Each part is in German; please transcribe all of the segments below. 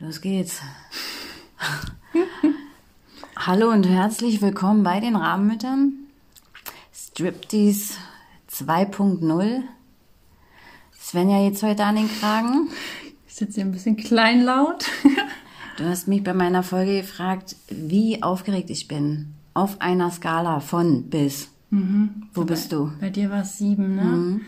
Los geht's. Hallo und herzlich willkommen bei den Rahmenmüttern. Striptease 2.0. Svenja jetzt heute an den Kragen. Ich sitze hier ein bisschen kleinlaut. Du hast mich bei meiner Folge gefragt, wie aufgeregt ich bin. Auf einer Skala von bis. Wo bist du? Bei dir war es sieben, ne?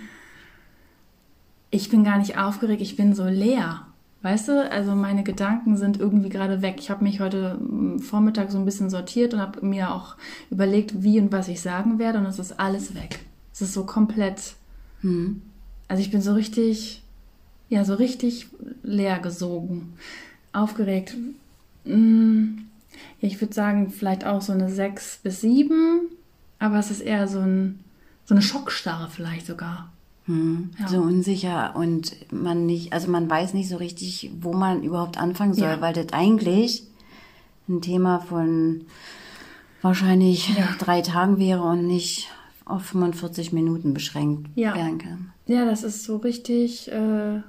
Ich bin gar nicht aufgeregt, ich bin so leer. Weißt du, also meine Gedanken sind irgendwie gerade weg. Ich habe mich heute mm, Vormittag so ein bisschen sortiert und habe mir auch überlegt, wie und was ich sagen werde und es ist alles weg. Es ist so komplett. Also ich bin so richtig, ja, so richtig leer gesogen. Aufgeregt. Mm, Ja, ich würde sagen, vielleicht auch so eine sechs bis sieben, aber es ist eher so, ein, so eine Schockstarre vielleicht sogar. Ja. So unsicher und man nicht, also man weiß nicht so richtig, wo man überhaupt anfangen soll, Ja. weil das eigentlich ein Thema von wahrscheinlich Ja. drei Tagen wäre und nicht auf 45 Minuten beschränkt Ja. werden kann. Ja, das ist so richtig, äh,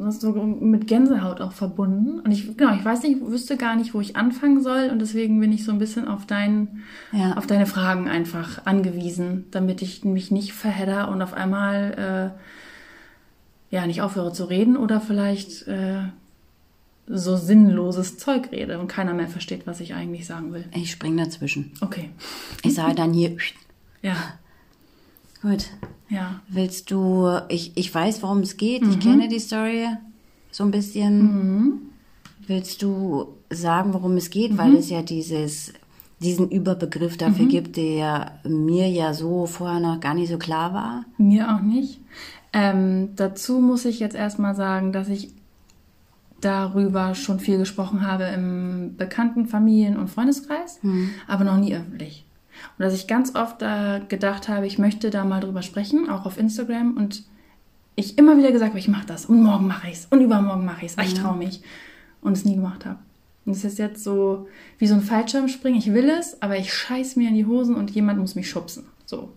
das ist so mit Gänsehaut auch verbunden. Und ich, genau, ich weiß nicht, wüsste gar nicht, wo ich anfangen soll. Und deswegen bin ich so ein bisschen auf dein, Ja. auf deine Fragen einfach angewiesen, damit ich mich nicht verhedder und auf einmal, äh, ja, nicht aufhöre zu reden oder vielleicht, äh, so sinnloses Zeug rede und keiner mehr versteht, was ich eigentlich sagen will. Ich spring dazwischen. Okay. Ich sage dann hier, Ja, gut, ja. willst du, ich, ich weiß, worum es geht, Mhm. ich kenne die Story so ein bisschen. Willst du sagen, worum es geht, Mhm. weil es ja dieses, diesen Überbegriff dafür gibt, der mir ja so vorher noch gar nicht so klar war? Mir auch nicht. Ähm, dazu muss ich jetzt erstmal sagen, dass ich darüber schon viel gesprochen habe im bekannten Familien- und Freundeskreis, aber noch nie öffentlich. Und dass ich ganz oft da gedacht habe, ich möchte da mal drüber sprechen, auch auf Instagram. Und ich immer wieder gesagt habe, ich mache das. Und morgen mache ich es und übermorgen mache ich es, ich traue mich. Und es nie gemacht habe. Und es ist jetzt so wie so ein Fallschirmspringen, ich will es, aber ich scheiß mir in die Hosen und jemand muss mich schubsen. So.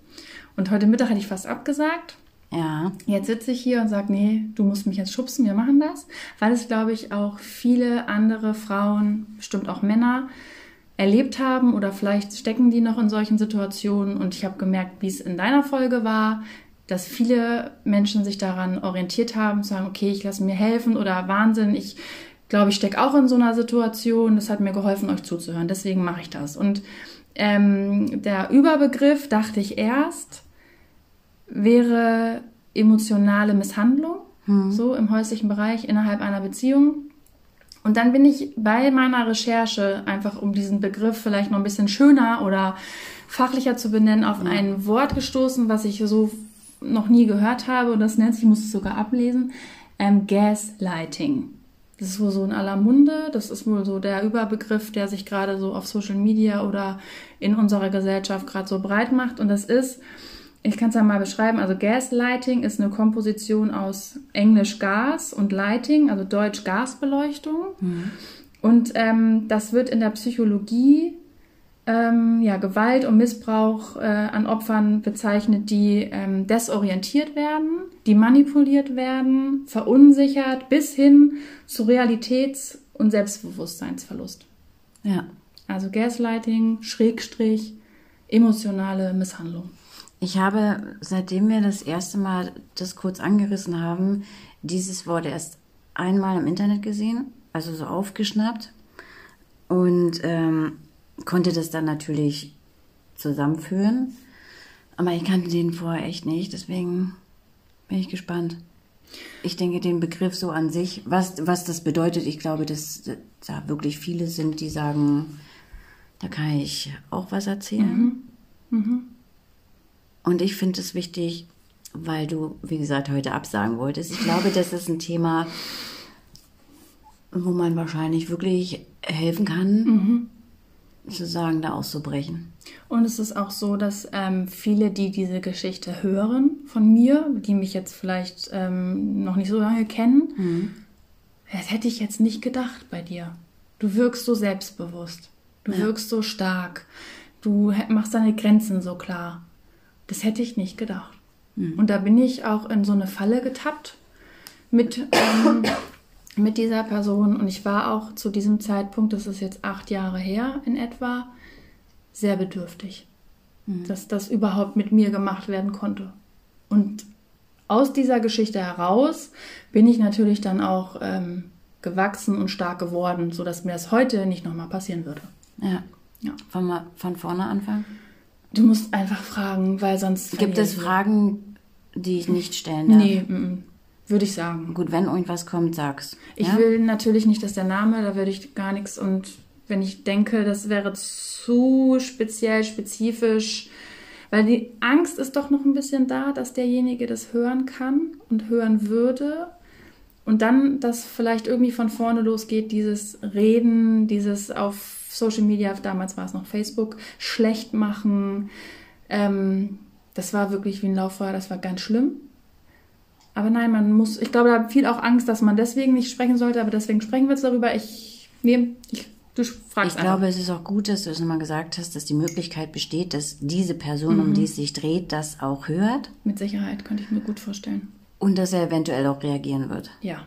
Und heute Mittag hätte ich fast abgesagt, Ja, Jetzt sitze ich hier und sage, nee, du musst mich jetzt schubsen, wir machen das, weil es, glaube ich, auch viele andere Frauen, bestimmt auch Männer, erlebt haben oder vielleicht stecken die noch in solchen Situationen. Und ich habe gemerkt, wie es in deiner Folge war, dass viele Menschen sich daran orientiert haben, zu sagen, okay, ich lasse mir helfen oder Wahnsinn, ich glaube, ich stecke auch in so einer Situation. Das hat mir geholfen, euch zuzuhören. Deswegen mache ich das. Und ähm, der Überbegriff, dachte ich erst, wäre emotionale Misshandlung, so im häuslichen Bereich innerhalb einer Beziehung. Und dann bin ich bei meiner Recherche, einfach um diesen Begriff vielleicht noch ein bisschen schöner oder fachlicher zu benennen, auf ein Wort gestoßen, was ich so noch nie gehört habe. Und das nennt sich, ich muss es sogar ablesen, ähm, Gaslighting. Das ist wohl so in aller Munde. Das ist wohl so der Überbegriff, der sich gerade so auf Social Media oder in unserer Gesellschaft gerade so breit macht. Und das ist, ich kann es ja mal beschreiben, also Gaslighting ist eine Komposition aus Englisch Gas und Lighting, also Deutsch Gasbeleuchtung. Und ähm, das wird in der Psychologie ähm, ja, Gewalt und Missbrauch äh, an Opfern bezeichnet, die ähm, desorientiert werden, die manipuliert werden, verunsichert bis hin zu Realitäts- und Selbstbewusstseinsverlust. ja. Also Gaslighting, Schrägstrich, emotionale Misshandlung. Ich habe, seitdem wir das erste Mal das kurz angerissen haben, dieses Wort erst einmal im Internet gesehen, also so aufgeschnappt und ähm, konnte das dann natürlich zusammenführen. Aber ich kannte den vorher echt nicht, deswegen bin ich gespannt. Ich denke, den Begriff so an sich, was, was das bedeutet, ich glaube, dass da wirklich viele sind, die sagen, da kann ich auch was erzählen. Und ich finde es wichtig, weil du, wie gesagt, heute absagen wolltest. Ich glaube, das ist ein Thema, wo man wahrscheinlich wirklich helfen kann, zu sagen, da auszubrechen. Und es ist auch so, dass ähm, viele, die diese Geschichte hören von mir, die mich jetzt vielleicht ähm, noch nicht so lange kennen, das hätte ich jetzt nicht gedacht bei dir. Du wirkst so selbstbewusst. Du wirkst so stark. Du machst deine Grenzen so klar. Das hätte ich nicht gedacht. Und da bin ich auch in so eine Falle getappt mit, ähm, mit dieser Person und ich war auch zu diesem Zeitpunkt, das ist jetzt acht Jahre her in etwa, sehr bedürftig, mhm. dass das überhaupt mit mir gemacht werden konnte. Und aus dieser Geschichte heraus bin ich natürlich dann auch ähm, gewachsen und stark geworden, sodass mir das heute nicht nochmal passieren würde. Ja. ja. Von, von vorne anfangen? Du musst einfach fragen, weil sonst. Gibt es Fragen, die ich nicht stellen darf? Nee, m -m. würde ich sagen. Gut, wenn irgendwas kommt, sag's. Ich ja? will natürlich nicht, dass der Name, da würde ich gar nichts und wenn ich denke, das wäre zu speziell, spezifisch, weil die Angst ist doch noch ein bisschen da, dass derjenige das hören kann und hören würde. Und dann, dass vielleicht irgendwie von vorne losgeht, dieses Reden, dieses auf Social Media, damals war es noch Facebook, schlecht machen. Ähm, das war wirklich wie ein Lauffeuer, das war ganz schlimm. Aber nein, man muss, ich glaube, da hat viel auch Angst, dass man deswegen nicht sprechen sollte, aber deswegen sprechen wir jetzt darüber. Ich nehme, ich, du fragst Ich glaube, es ist auch gut, dass du es nochmal gesagt hast, dass die Möglichkeit besteht, dass diese Person, mhm. um die es sich dreht, das auch hört. Mit Sicherheit, könnte ich mir gut vorstellen. Und dass er eventuell auch reagieren wird. Ja.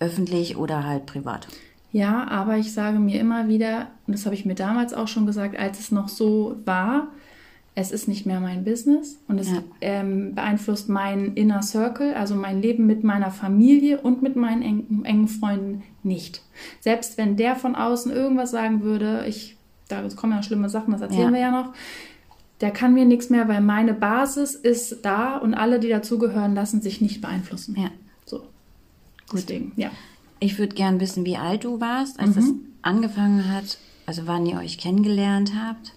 Öffentlich oder halt privat. Ja, aber ich sage mir immer wieder, und das habe ich mir damals auch schon gesagt, als es noch so war, es ist nicht mehr mein Business und es ja. ähm, beeinflusst meinen Inner Circle, also mein Leben mit meiner Familie und mit meinen engen, engen Freunden nicht. Selbst wenn der von außen irgendwas sagen würde, ich, da kommen ja schlimme Sachen, das erzählen ja. wir ja noch, der kann mir nichts mehr, weil meine Basis ist da und alle, die dazugehören, lassen sich nicht beeinflussen. Ja. So. Gut. Deswegen, ja. Ich würde gern wissen, wie alt du warst, als mhm. das angefangen hat, also wann ihr euch kennengelernt habt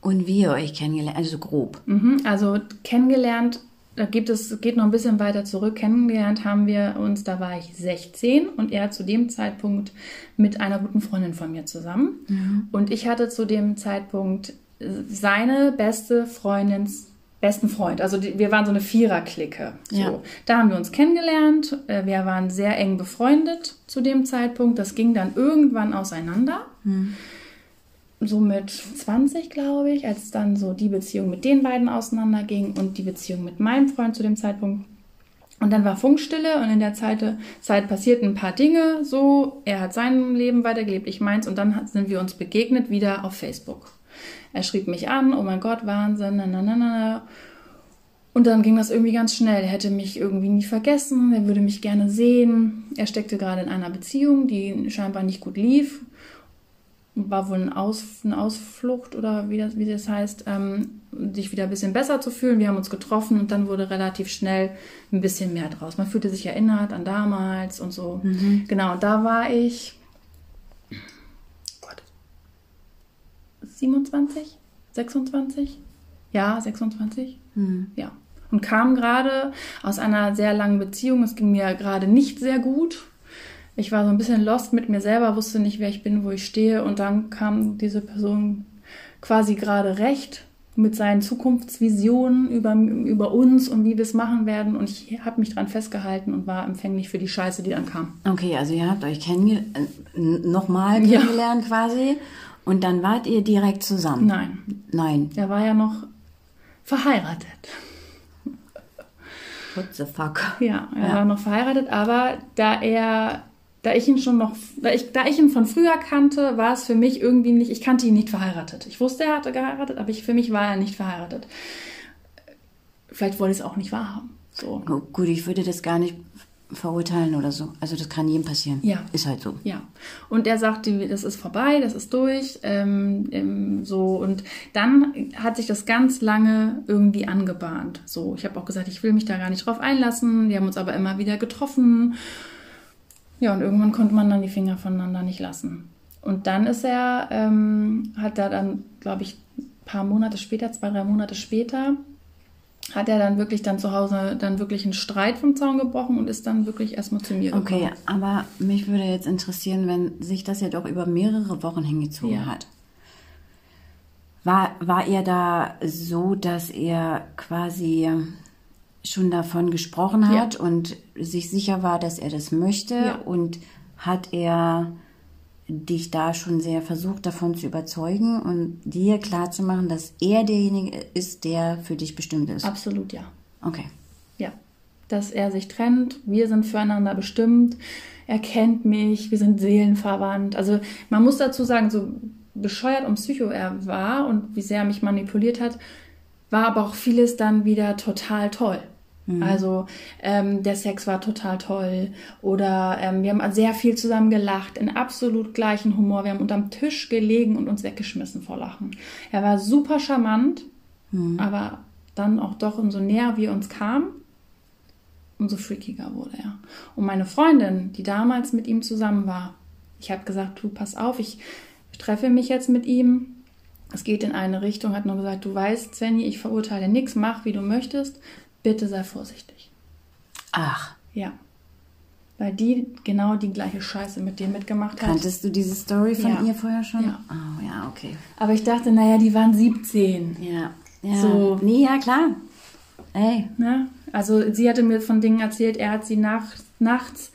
und wie ihr euch kennengelernt, also so grob. Mhm. Also kennengelernt, da gibt es, geht noch ein bisschen weiter zurück. Kennengelernt haben wir uns, da war ich 16 und er zu dem Zeitpunkt mit einer guten Freundin von mir zusammen. Mhm. Und ich hatte zu dem Zeitpunkt seine beste Freundins besten Freund. Also die, wir waren so eine Vierer-Clique. So. Ja. Da haben wir uns kennengelernt. Äh, wir waren sehr eng befreundet zu dem Zeitpunkt. Das ging dann irgendwann auseinander. Hm. So mit 20, glaube ich, als dann so die Beziehung mit den beiden auseinanderging und die Beziehung mit meinem Freund zu dem Zeitpunkt. Und dann war Funkstille und in der Zeit, Zeit passierten ein paar Dinge so. Er hat sein Leben weitergelebt, ich meins. Und dann sind wir uns begegnet wieder auf Facebook. Er schrieb mich an, oh mein Gott, Wahnsinn, na, na, na, na. Und dann ging das irgendwie ganz schnell. Er hätte mich irgendwie nie vergessen, er würde mich gerne sehen. Er steckte gerade in einer Beziehung, die scheinbar nicht gut lief. War wohl ein Aus, eine Ausflucht oder wie das, wie das heißt, ähm, sich wieder ein bisschen besser zu fühlen. Wir haben uns getroffen und dann wurde relativ schnell ein bisschen mehr draus. Man fühlte sich erinnert an damals und so. Mhm. Genau, da war ich 27, 26? Ja, 26? Mhm. Ja. Und kam gerade aus einer sehr langen Beziehung. Es ging mir gerade nicht sehr gut. Ich war so ein bisschen lost mit mir selber, wusste nicht, wer ich bin, wo ich stehe. Und dann kam diese Person quasi gerade recht mit seinen Zukunftsvisionen über, über uns und wie wir es machen werden. Und ich habe mich dran festgehalten und war empfänglich für die Scheiße, die dann kam. Okay, also ihr habt euch kennenge äh, nochmal kennengelernt ja. quasi. Und dann wart ihr direkt zusammen? Nein. Nein. Er war ja noch verheiratet. What the fuck? Ja, er ja. war noch verheiratet, aber da er, da ich ihn schon noch, da ich, da ich ihn von früher kannte, war es für mich irgendwie nicht, ich kannte ihn nicht verheiratet. Ich wusste, er hatte geheiratet, aber ich, für mich war er nicht verheiratet. Vielleicht wollte ich es auch nicht wahrhaben. So. Oh, gut, ich würde das gar nicht verurteilen oder so. Also das kann jedem passieren. Ja. Ist halt so. Ja. Und er sagte, das ist vorbei, das ist durch. Ähm, ähm, so und dann hat sich das ganz lange irgendwie angebahnt. So, ich habe auch gesagt, ich will mich da gar nicht drauf einlassen. Wir haben uns aber immer wieder getroffen. Ja, und irgendwann konnte man dann die Finger voneinander nicht lassen. Und dann ist er, ähm, hat er dann, glaube ich, ein paar Monate später, zwei, drei Monate später, hat er dann wirklich dann zu Hause dann wirklich einen Streit vom Zaun gebrochen und ist dann wirklich erstmal zu mir gekommen. Okay, aber mich würde jetzt interessieren, wenn sich das ja doch über mehrere Wochen hingezogen ja. hat. War, war er da so, dass er quasi schon davon gesprochen hat ja. und sich sicher war, dass er das möchte? Ja. Und hat er dich da schon sehr versucht, davon zu überzeugen und dir klarzumachen, dass er derjenige ist, der für dich bestimmt ist. Absolut, ja. Okay. Ja. dass er sich trennt. Wir sind füreinander bestimmt. Er kennt mich. Wir sind seelenverwandt. Also man muss dazu sagen, so bescheuert und psycho er war und wie sehr er mich manipuliert hat, war aber auch vieles dann wieder total toll. Mhm. Also ähm, der Sex war total toll oder ähm, wir haben sehr viel zusammen gelacht, in absolut gleichen Humor. Wir haben unterm Tisch gelegen und uns weggeschmissen vor Lachen. Er war super charmant, mhm. aber dann auch doch umso näher wir uns kamen, umso freakiger wurde er. Und meine Freundin, die damals mit ihm zusammen war, ich habe gesagt, du pass auf, ich treffe mich jetzt mit ihm. Es geht in eine Richtung, hat nur gesagt, du weißt, Svenny, ich verurteile nichts, mach wie du möchtest bitte sei vorsichtig. Ach. Ja. Weil die genau die gleiche Scheiße mit dir mitgemacht hat. Kanntest du diese Story von ja. ihr vorher schon? Ja. Oh, ja, okay. Aber ich dachte, naja, die waren 17. Ja. ja. So. Nee, ja, klar. Ey. Ne? Also sie hatte mir von Dingen erzählt, er hat sie nach, nachts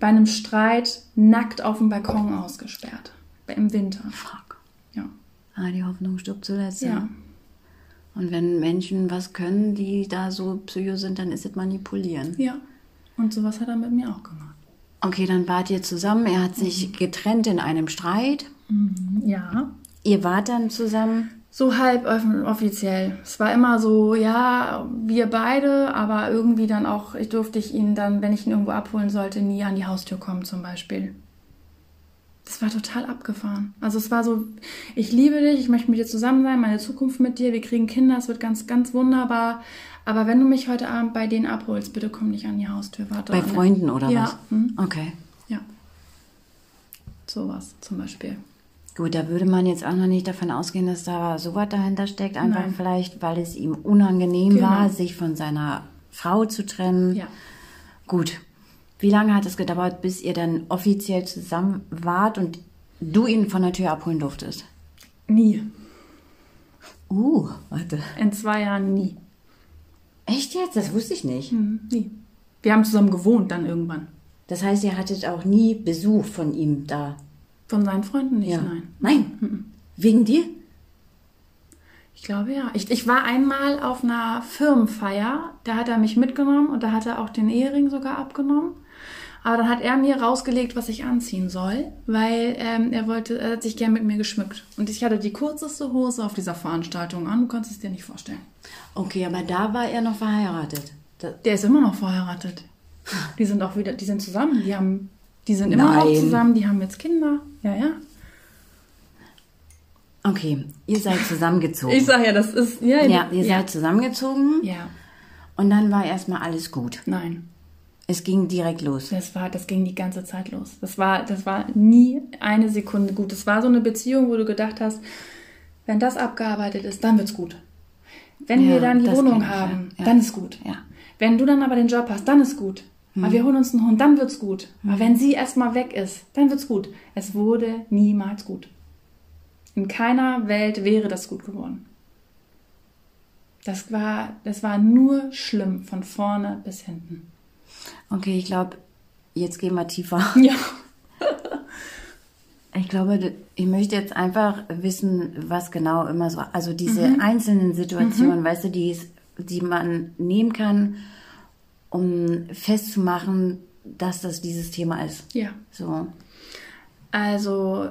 bei einem Streit nackt auf dem Balkon ausgesperrt. Im Winter. Fuck. Ja. Ah, die Hoffnung stirbt zuletzt. Ja. Und wenn Menschen was können, die da so psycho sind, dann ist es manipulieren. Ja. Und sowas hat er mit mir auch gemacht. Okay, dann wart ihr zusammen. Er hat sich mhm. getrennt in einem Streit. Mhm, ja. Ihr wart dann zusammen? So halb offiziell. Es war immer so, ja, wir beide, aber irgendwie dann auch, ich durfte ich ihn dann, wenn ich ihn irgendwo abholen sollte, nie an die Haustür kommen zum Beispiel. Das war total abgefahren. Also es war so, ich liebe dich, ich möchte mit dir zusammen sein, meine Zukunft mit dir, wir kriegen Kinder, es wird ganz, ganz wunderbar. Aber wenn du mich heute Abend bei denen abholst, bitte komm nicht an die Haustür. Warte bei Freunden oder ja. was? Hm? Okay. Ja. Sowas zum Beispiel. Gut, da würde man jetzt auch noch nicht davon ausgehen, dass da sowas dahinter steckt. Einfach Nein. vielleicht, weil es ihm unangenehm Genau. war, sich von seiner Frau zu trennen. Ja. Gut. Wie lange hat es gedauert, bis ihr dann offiziell zusammen wart und du ihn von der Tür abholen durftest? Nie. Uh, warte. In zwei Jahren nie. Echt jetzt? Das wusste ich nicht. Hm, nie. Wir haben zusammen gewohnt dann irgendwann. Das heißt, ihr hattet auch nie Besuch von ihm da? Von seinen Freunden nicht, nein. Nein? Wegen dir? Ich glaube ja. Ich, ich war einmal auf einer Firmenfeier, da hat er mich mitgenommen und da hat er auch den Ehering sogar abgenommen. Aber dann hat er mir rausgelegt, was ich anziehen soll, weil ähm, er wollte, er hat sich gern mit mir geschmückt. Und ich hatte die kürzeste Hose auf dieser Veranstaltung an. Du kannst es dir nicht vorstellen. Okay, aber da war er noch verheiratet. Da, Der ist immer noch verheiratet. Die sind auch wieder, die sind zusammen. Die haben, die sind immer noch Nein. zusammen. Die haben jetzt Kinder. Ja, ja. okay, ihr seid zusammengezogen. Ich sag ja, das ist ja. ja, ihr ja. seid zusammengezogen Ja. und dann war erstmal alles gut. Nein. Es ging direkt los. Das war, das ging die ganze Zeit los. Das war, das war nie eine Sekunde gut. Das war so eine Beziehung, wo du gedacht hast, wenn das abgearbeitet ist, dann wird's gut. Wenn Ja, wir dann die Wohnung haben, ja. Dann ist gut. Ja. Wenn du dann aber den Job hast, dann ist gut. Hm. Aber wir holen uns einen Hund, dann wird's gut. Aber wenn sie erstmal weg ist, dann wird's gut. Es wurde niemals gut. In keiner Welt wäre das gut geworden. Das war, das war nur schlimm von vorne bis hinten. Okay, ich glaube, jetzt gehen wir tiefer. Ja. Ich glaube, ich möchte jetzt einfach wissen, was genau immer so, also diese Mhm. einzelnen Situationen, weißt du, die, die man nehmen kann, um festzumachen, dass das dieses Thema ist. Ja. So. Also,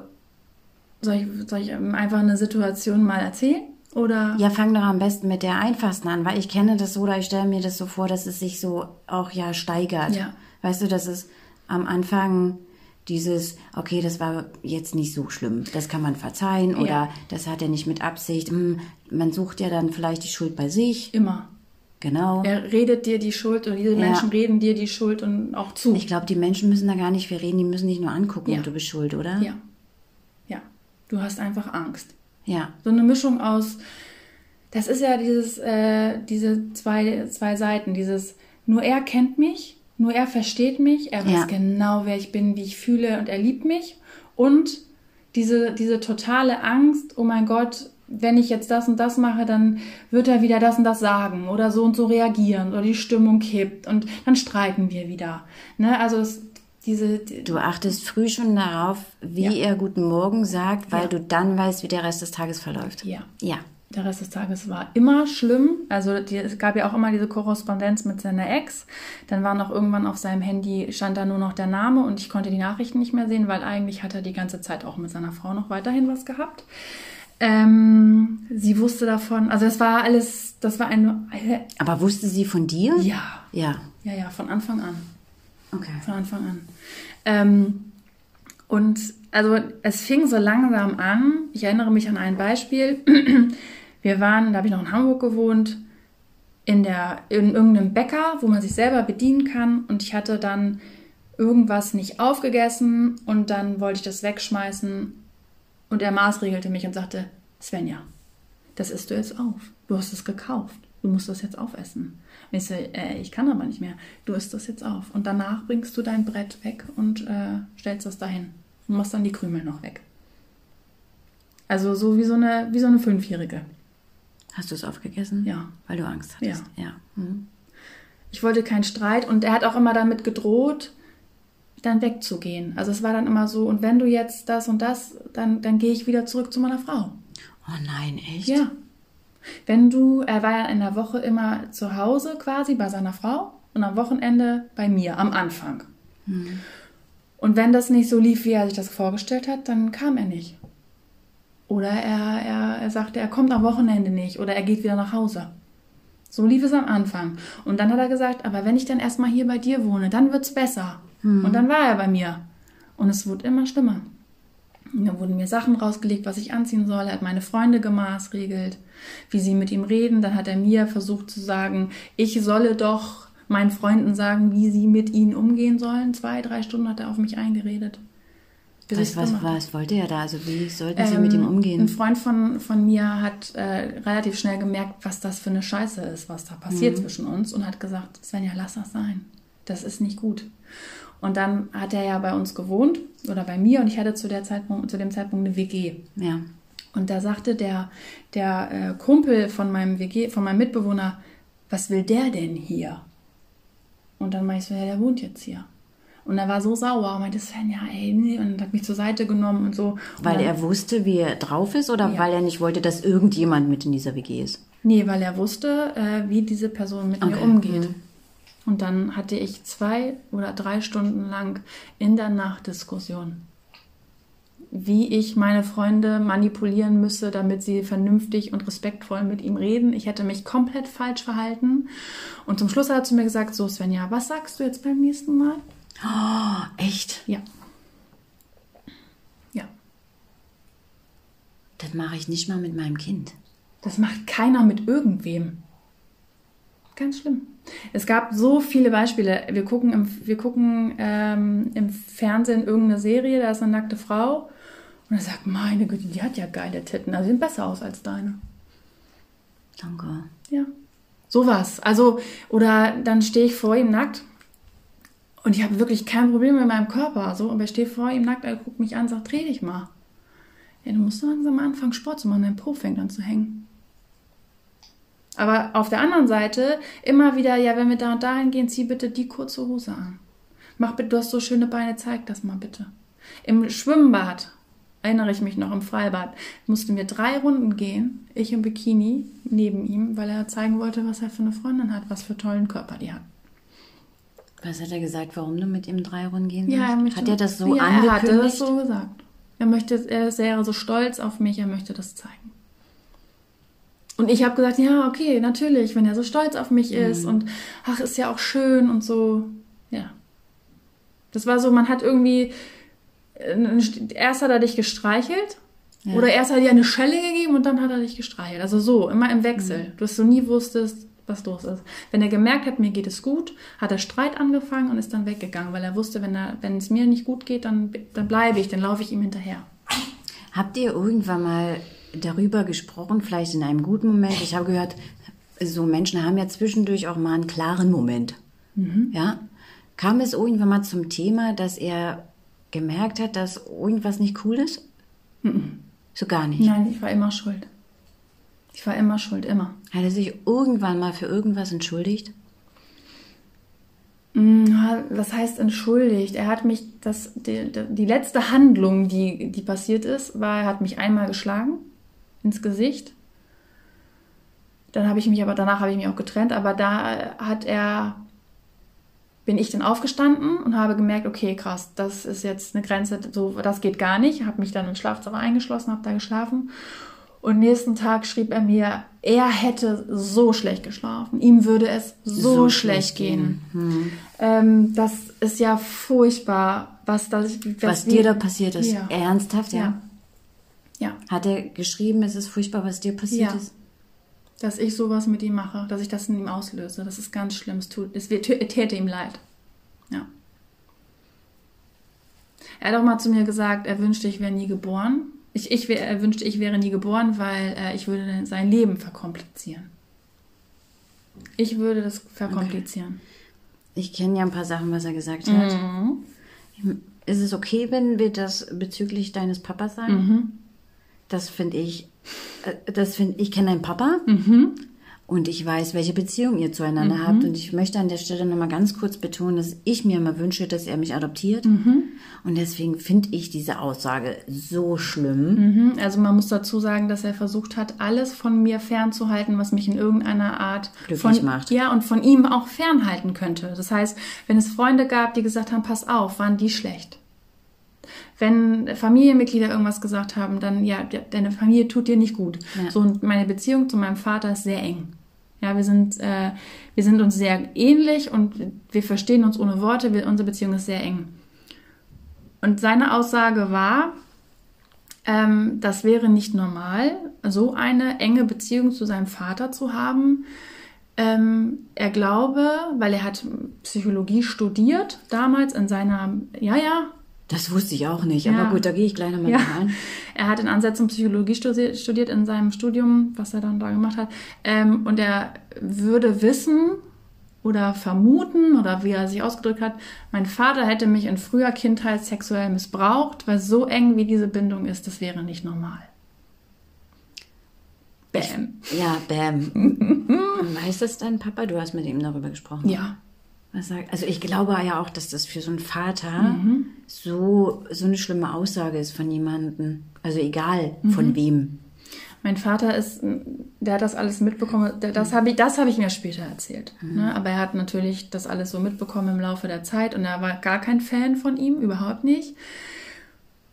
soll ich, soll ich ähm, einfach eine Situation mal erzählen? Oder? Ja, fang doch am besten mit der einfachsten an, weil ich kenne das so oder ich stelle mir das so vor, dass es sich so auch ja steigert. Ja. Weißt du, dass es am Anfang dieses, okay, das war jetzt nicht so schlimm, das kann man verzeihen oder Ja. das hat er nicht mit Absicht. Hm, Man sucht ja dann vielleicht die Schuld bei sich. Immer. Genau. Er redet dir die Schuld und diese Ja. Menschen reden dir die Schuld und auch zu. Ich glaube, die Menschen müssen da gar nicht viel reden, die müssen dich nur angucken Ja. und du bist schuld, oder? ja. Ja. Du hast einfach Angst. Ja. So eine Mischung aus, das ist ja dieses, äh, diese zwei, zwei Seiten, dieses, nur er kennt mich, nur er versteht mich, er weiß Ja. genau, wer ich bin, wie ich fühle und er liebt mich. Und diese, diese totale Angst, oh mein Gott, wenn ich jetzt das und das mache, dann wird er wieder das und das sagen oder so und so reagieren oder die Stimmung kippt und dann streiten wir wieder. Ne? Also es, diese, Du achtest früh schon darauf, wie Ja. er Guten Morgen sagt, weil Ja. du dann weißt, wie der Rest des Tages verläuft. Ja. Ja. der Rest des Tages war immer schlimm. Also die, es gab ja auch immer diese Korrespondenz mit seiner Ex. Dann war noch irgendwann auf seinem Handy, stand da nur noch der Name und ich konnte die Nachrichten nicht mehr sehen, weil eigentlich hat er die ganze Zeit auch mit seiner Frau noch weiterhin was gehabt. Ähm, sie wusste davon, also das war alles, das war eine... Aber wusste sie von dir? Ja. Ja. Ja, ja, von Anfang an. Okay. Von Anfang an. Ähm, und also es fing so langsam an. Ich erinnere mich an ein Beispiel. Wir waren, da habe ich noch in Hamburg gewohnt, in, der, in irgendeinem Bäcker, wo man sich selber bedienen kann. Und ich hatte dann irgendwas nicht aufgegessen und dann wollte ich das wegschmeißen. Und er maßregelte mich und sagte, Svenja, das isst du jetzt auf. Du hast es gekauft. Du musst das jetzt aufessen. Und ich so, äh, ich kann aber nicht mehr. Du isst das jetzt auf. Und danach bringst du dein Brett weg und äh, stellst das dahin. Und machst dann die Krümel noch weg. Also so wie so eine, wie so eine Fünfjährige. Hast du es aufgegessen? Ja. Weil du Angst hattest? Ja. ja. Hm. Ich wollte keinen Streit und er hat auch immer damit gedroht, dann wegzugehen. Also es war dann immer so, und wenn du jetzt das und das, dann, dann gehe ich wieder zurück zu meiner Frau. Oh nein, echt? Ja. Wenn du, er war ja in der Woche immer zu Hause quasi bei seiner Frau und am Wochenende bei mir am Anfang. Und wenn das nicht so lief, wie er sich das vorgestellt hat, dann kam er nicht. Oder er, er, er sagte, er kommt am Wochenende nicht oder er geht wieder nach Hause. So lief es am Anfang. Und dann hat er gesagt, aber wenn ich dann erstmal hier bei dir wohne, dann wird's besser. Und dann war er bei mir. Und es wurde immer schlimmer. Dann wurden mir Sachen rausgelegt, was ich anziehen soll. Er hat meine Freunde gemaßregelt, wie sie mit ihm reden. Dann hat er mir versucht zu sagen, ich solle doch meinen Freunden sagen, wie sie mit ihnen umgehen sollen. Zwei, drei Stunden hat er auf mich eingeredet. Was, was, was wollte er da? Also wie sollten sie mit ihm Ähm, Ein umgehen? Freund von, von mir hat äh, relativ schnell gemerkt, was das für eine Scheiße ist, was da passiert Mhm. zwischen uns und hat gesagt, Svenja, lass das sein. Das ist nicht gut. Und dann hat er ja bei uns gewohnt oder bei mir und ich hatte zu, der Zeitpunkt, zu dem Zeitpunkt eine WG. Ja. Und da sagte der, der äh, Kumpel von meinem WG, von meinem Mitbewohner, was will der denn hier? Und dann meinte ich so, ja, der wohnt jetzt hier. Und er war so sauer und meinte, Svenja, ey, nee, und hat mich zur Seite genommen und so. Und Weil dann, er wusste, wie er drauf ist oder Ja. weil er nicht wollte, dass irgendjemand mit in dieser WG ist? Nee, weil er wusste, äh, wie diese Person mit mir Okay. umgeht. Mhm. Und dann hatte ich zwei oder drei Stunden lang in der Nacht Diskussion, wie ich meine Freunde manipulieren müsse, damit sie vernünftig und respektvoll mit ihm reden. Ich hätte mich komplett falsch verhalten. Und zum Schluss hat er zu mir gesagt, so Svenja, was sagst du jetzt beim nächsten Mal? Oh, echt? Ja. Ja. Das mache ich nicht mal mit meinem Kind. Das macht keiner mit irgendwem. Ganz schlimm. Es gab so viele Beispiele. Wir gucken im, wir gucken, ähm, im Fernsehen irgendeine Serie, da ist eine nackte Frau. Und er sagt, meine Güte, die hat ja geile Titten. Also sehen besser aus als deine. Danke. Ja. Sowas. Also, oder dann stehe ich vor ihm nackt. Und ich habe wirklich kein Problem mit meinem Körper. So, aber ich stehe vor ihm nackt, er guckt mich an und sagt, dreh dich mal. Ja, du musst langsam anfangen, Sport zu machen, dein Po fängt an zu hängen. Aber auf der anderen Seite immer wieder, ja, wenn wir da und dahin gehen, zieh bitte die kurze Hose an. Mach bitte, du hast so schöne Beine, zeig das mal bitte. Im Schwimmbad, erinnere ich mich noch, im Freibad, mussten wir drei Runden gehen, ich im Bikini neben ihm, weil er zeigen wollte, was er für eine Freundin hat, was für tollen Körper die hat. Was hat er gesagt, warum du mit ihm drei Runden gehen Ja, er Hat er das so ja, angekündigt? Er hatte das so gesagt. Er möchte, er wäre so stolz auf mich, er möchte das zeigen. Und ich habe gesagt, ja, okay, natürlich, wenn er so stolz auf mich Mhm. ist und ach, ist ja auch schön und so, ja. Das war so, man hat irgendwie, äh, erst hat er dich gestreichelt Ja. oder erst hat er dir eine Schelle gegeben und dann hat er dich gestreichelt. Also so, immer im Wechsel, Mhm. dass du nie wusstest, was los ist. Wenn er gemerkt hat, mir geht es gut, hat er Streit angefangen und ist dann weggegangen, weil er wusste, wenn, er, wenn es mir nicht gut geht, dann, dann bleibe ich, dann laufe ich ihm hinterher. Habt ihr irgendwann mal darüber gesprochen, vielleicht in einem guten Moment? Ich habe gehört, so Menschen haben ja zwischendurch auch mal einen klaren Moment. Mhm. Ja? Kam es irgendwann mal zum Thema, dass er gemerkt hat, dass irgendwas nicht cool ist? So gar nicht. Nein, ich war immer schuld. Ich war immer schuld, immer. Hat er sich irgendwann mal für irgendwas entschuldigt? Mm, Was heißt entschuldigt? Er hat mich, das, die, die letzte Handlung, die, die passiert ist, war, er hat mich einmal geschlagen ins Gesicht. Dann habe ich mich aber, danach habe ich mich auch getrennt, aber da hat er, bin ich dann aufgestanden und habe gemerkt, okay, krass, das ist jetzt eine Grenze, so, das geht gar nicht. Habe mich dann ins Schlafzimmer eingeschlossen, habe da geschlafen. Und nächsten Tag schrieb er mir, er hätte so schlecht geschlafen. Ihm würde es so, So schlecht schlecht gehen. Hm. Ähm, das ist ja furchtbar, was, das, Was dir da passiert ist. Ja. Ernsthaft, ja? Ja. Ja, Hat er geschrieben, es ist furchtbar, was dir passiert Ja. ist? dass ich sowas mit ihm mache, dass ich das in ihm auslöse. Das ist ganz schlimm. Es, tut, es täte ihm leid. Ja. Er hat auch mal zu mir gesagt, er wünschte, ich wäre nie geboren. Ich, ich, wär- er wünschte, ich wäre nie geboren, weil äh, ich würde sein Leben verkomplizieren. Ich würde das verkomplizieren. Ich kenne ja ein paar Sachen, was er gesagt hat. Mhm. Ist es okay, wenn wir das bezüglich deines Papas sagen? Mhm. Das finde ich, äh, das finde ich kenne deinen Papa Mhm. und ich weiß, welche Beziehung ihr zueinander habt und ich möchte an der Stelle nochmal ganz kurz betonen, dass ich mir immer wünsche, dass er mich adoptiert Mhm. und deswegen finde ich diese Aussage so schlimm. Mhm. Also man muss dazu sagen, dass er versucht hat, alles von mir fernzuhalten, was mich in irgendeiner Art Glücklich von, macht. Ja, und von ihm auch fernhalten könnte. Das heißt, wenn es Freunde gab, die gesagt haben, pass auf, waren die schlecht. Wenn Familienmitglieder irgendwas gesagt haben, dann ja, de- deine Familie tut dir nicht gut. Ja. So und meine Beziehung zu meinem Vater ist sehr eng. Ja, wir sind, äh, wir sind uns sehr ähnlich und wir verstehen uns ohne Worte. Wir, unsere Beziehung ist sehr eng. Und seine Aussage war, ähm, das wäre nicht normal, so eine enge Beziehung zu seinem Vater zu haben. Ähm, er glaube, weil er hat Psychologie studiert damals in seiner, ja, ja, Das wusste ich auch nicht, Ja. aber gut, da gehe ich gleich nochmal ja. drauf ein. Er hat in Ansätzen Psychologie studi- studiert in seinem Studium, was er dann da gemacht hat. Ähm, und er würde wissen oder vermuten oder wie er sich ausgedrückt hat, mein Vater hätte mich in früher Kindheit sexuell missbraucht, weil so eng wie diese Bindung ist, das wäre nicht normal. Bam. Ja, bam. weiß das dein Papa? Du hast mit ihm darüber gesprochen. Ja. Was sagt, also ich glaube ja auch, dass das für so einen Vater Mhm. so, so eine schlimme Aussage ist von jemandem. Also egal Mhm. von wem. Mein Vater ist, der hat das alles mitbekommen. Das habe ich, das habe ich mir später erzählt. Ne? Aber er hat natürlich das alles so mitbekommen im Laufe der Zeit und er war gar kein Fan von ihm, überhaupt nicht.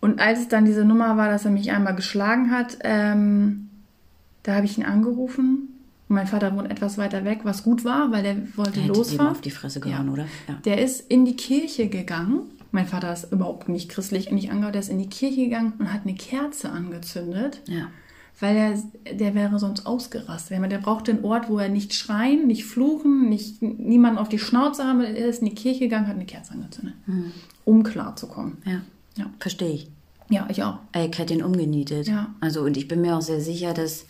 Und als es dann diese Nummer war, dass er mich einmal geschlagen hat, ähm, da habe ich ihn angerufen. Und mein Vater wohnt etwas weiter weg, was gut war, weil der wollte Der losfahren. auf die Fresse gehauen, oder? Ja. Der ist in die Kirche gegangen. Mein Vater ist überhaupt nicht christlich, nicht angehört. Der ist in die Kirche gegangen und hat eine Kerze angezündet. Ja. Weil der, der wäre sonst ausgerastet. Der brauchte einen Ort, wo er nicht schreien, nicht fluchen, nicht niemanden auf die Schnauze haben. Er ist in die Kirche gegangen, hat eine Kerze angezündet. Um klarzukommen. ja. Ja. Verstehe ich. Ja, ich auch. Ich hätte ihn umgenietet. Ja. Also, und ich bin mir auch sehr sicher, dass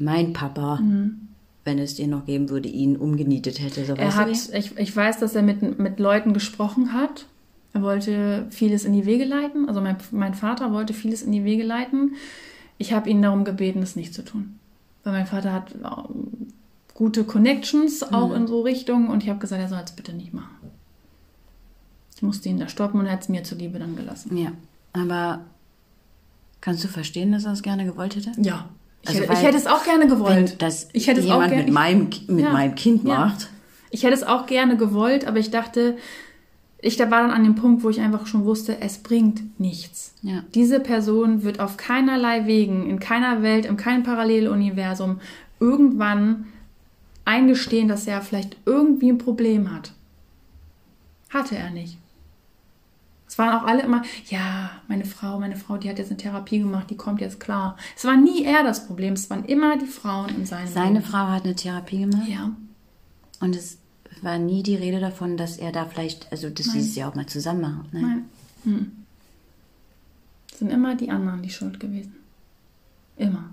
mein Papa, Mhm. wenn es den noch geben würde, ihn umgenietet hätte. So, Er weißt hat, ich, ich weiß, dass er mit, mit Leuten gesprochen hat. Er wollte vieles in die Wege leiten. Also mein, mein Vater wollte vieles in die Wege leiten. Ich habe ihn darum gebeten, das nicht zu tun. Weil mein Vater hat ähm, gute Connections Mhm. auch in so Richtungen und ich habe gesagt, er soll es bitte nicht machen. Ich musste ihn da stoppen und er hat es mir zuliebe dann gelassen. Ja. Aber kannst du verstehen, dass er es gerne gewollt hätte? Ja. Ich, Also, hätte, ich weil- hätte es auch gerne gewollt. Wenn das ich hätte es auch jemand mit, meinem, mit Ja. meinem Kind Ja. macht. Ich hätte es auch gerne gewollt, aber ich dachte, ich da war dann an dem Punkt, wo ich einfach schon wusste, es bringt nichts. Ja. Diese Person wird auf keinerlei Wegen, in keiner Welt, in keinem Paralleluniversum irgendwann eingestehen, dass er vielleicht irgendwie ein Problem hat. Hatte er nicht. Es waren auch alle immer, ja, meine Frau, meine Frau, die hat jetzt eine Therapie gemacht, die kommt jetzt klar. Es war nie er das Problem, es waren immer die Frauen in seinem Seine Leben. Frau hat eine Therapie gemacht. Ja. Und es war nie die Rede davon, dass er da vielleicht, also dass sie es ja auch mal zusammen machen. Ne? Nein. Hm. Es sind immer die anderen die schuld gewesen. Immer.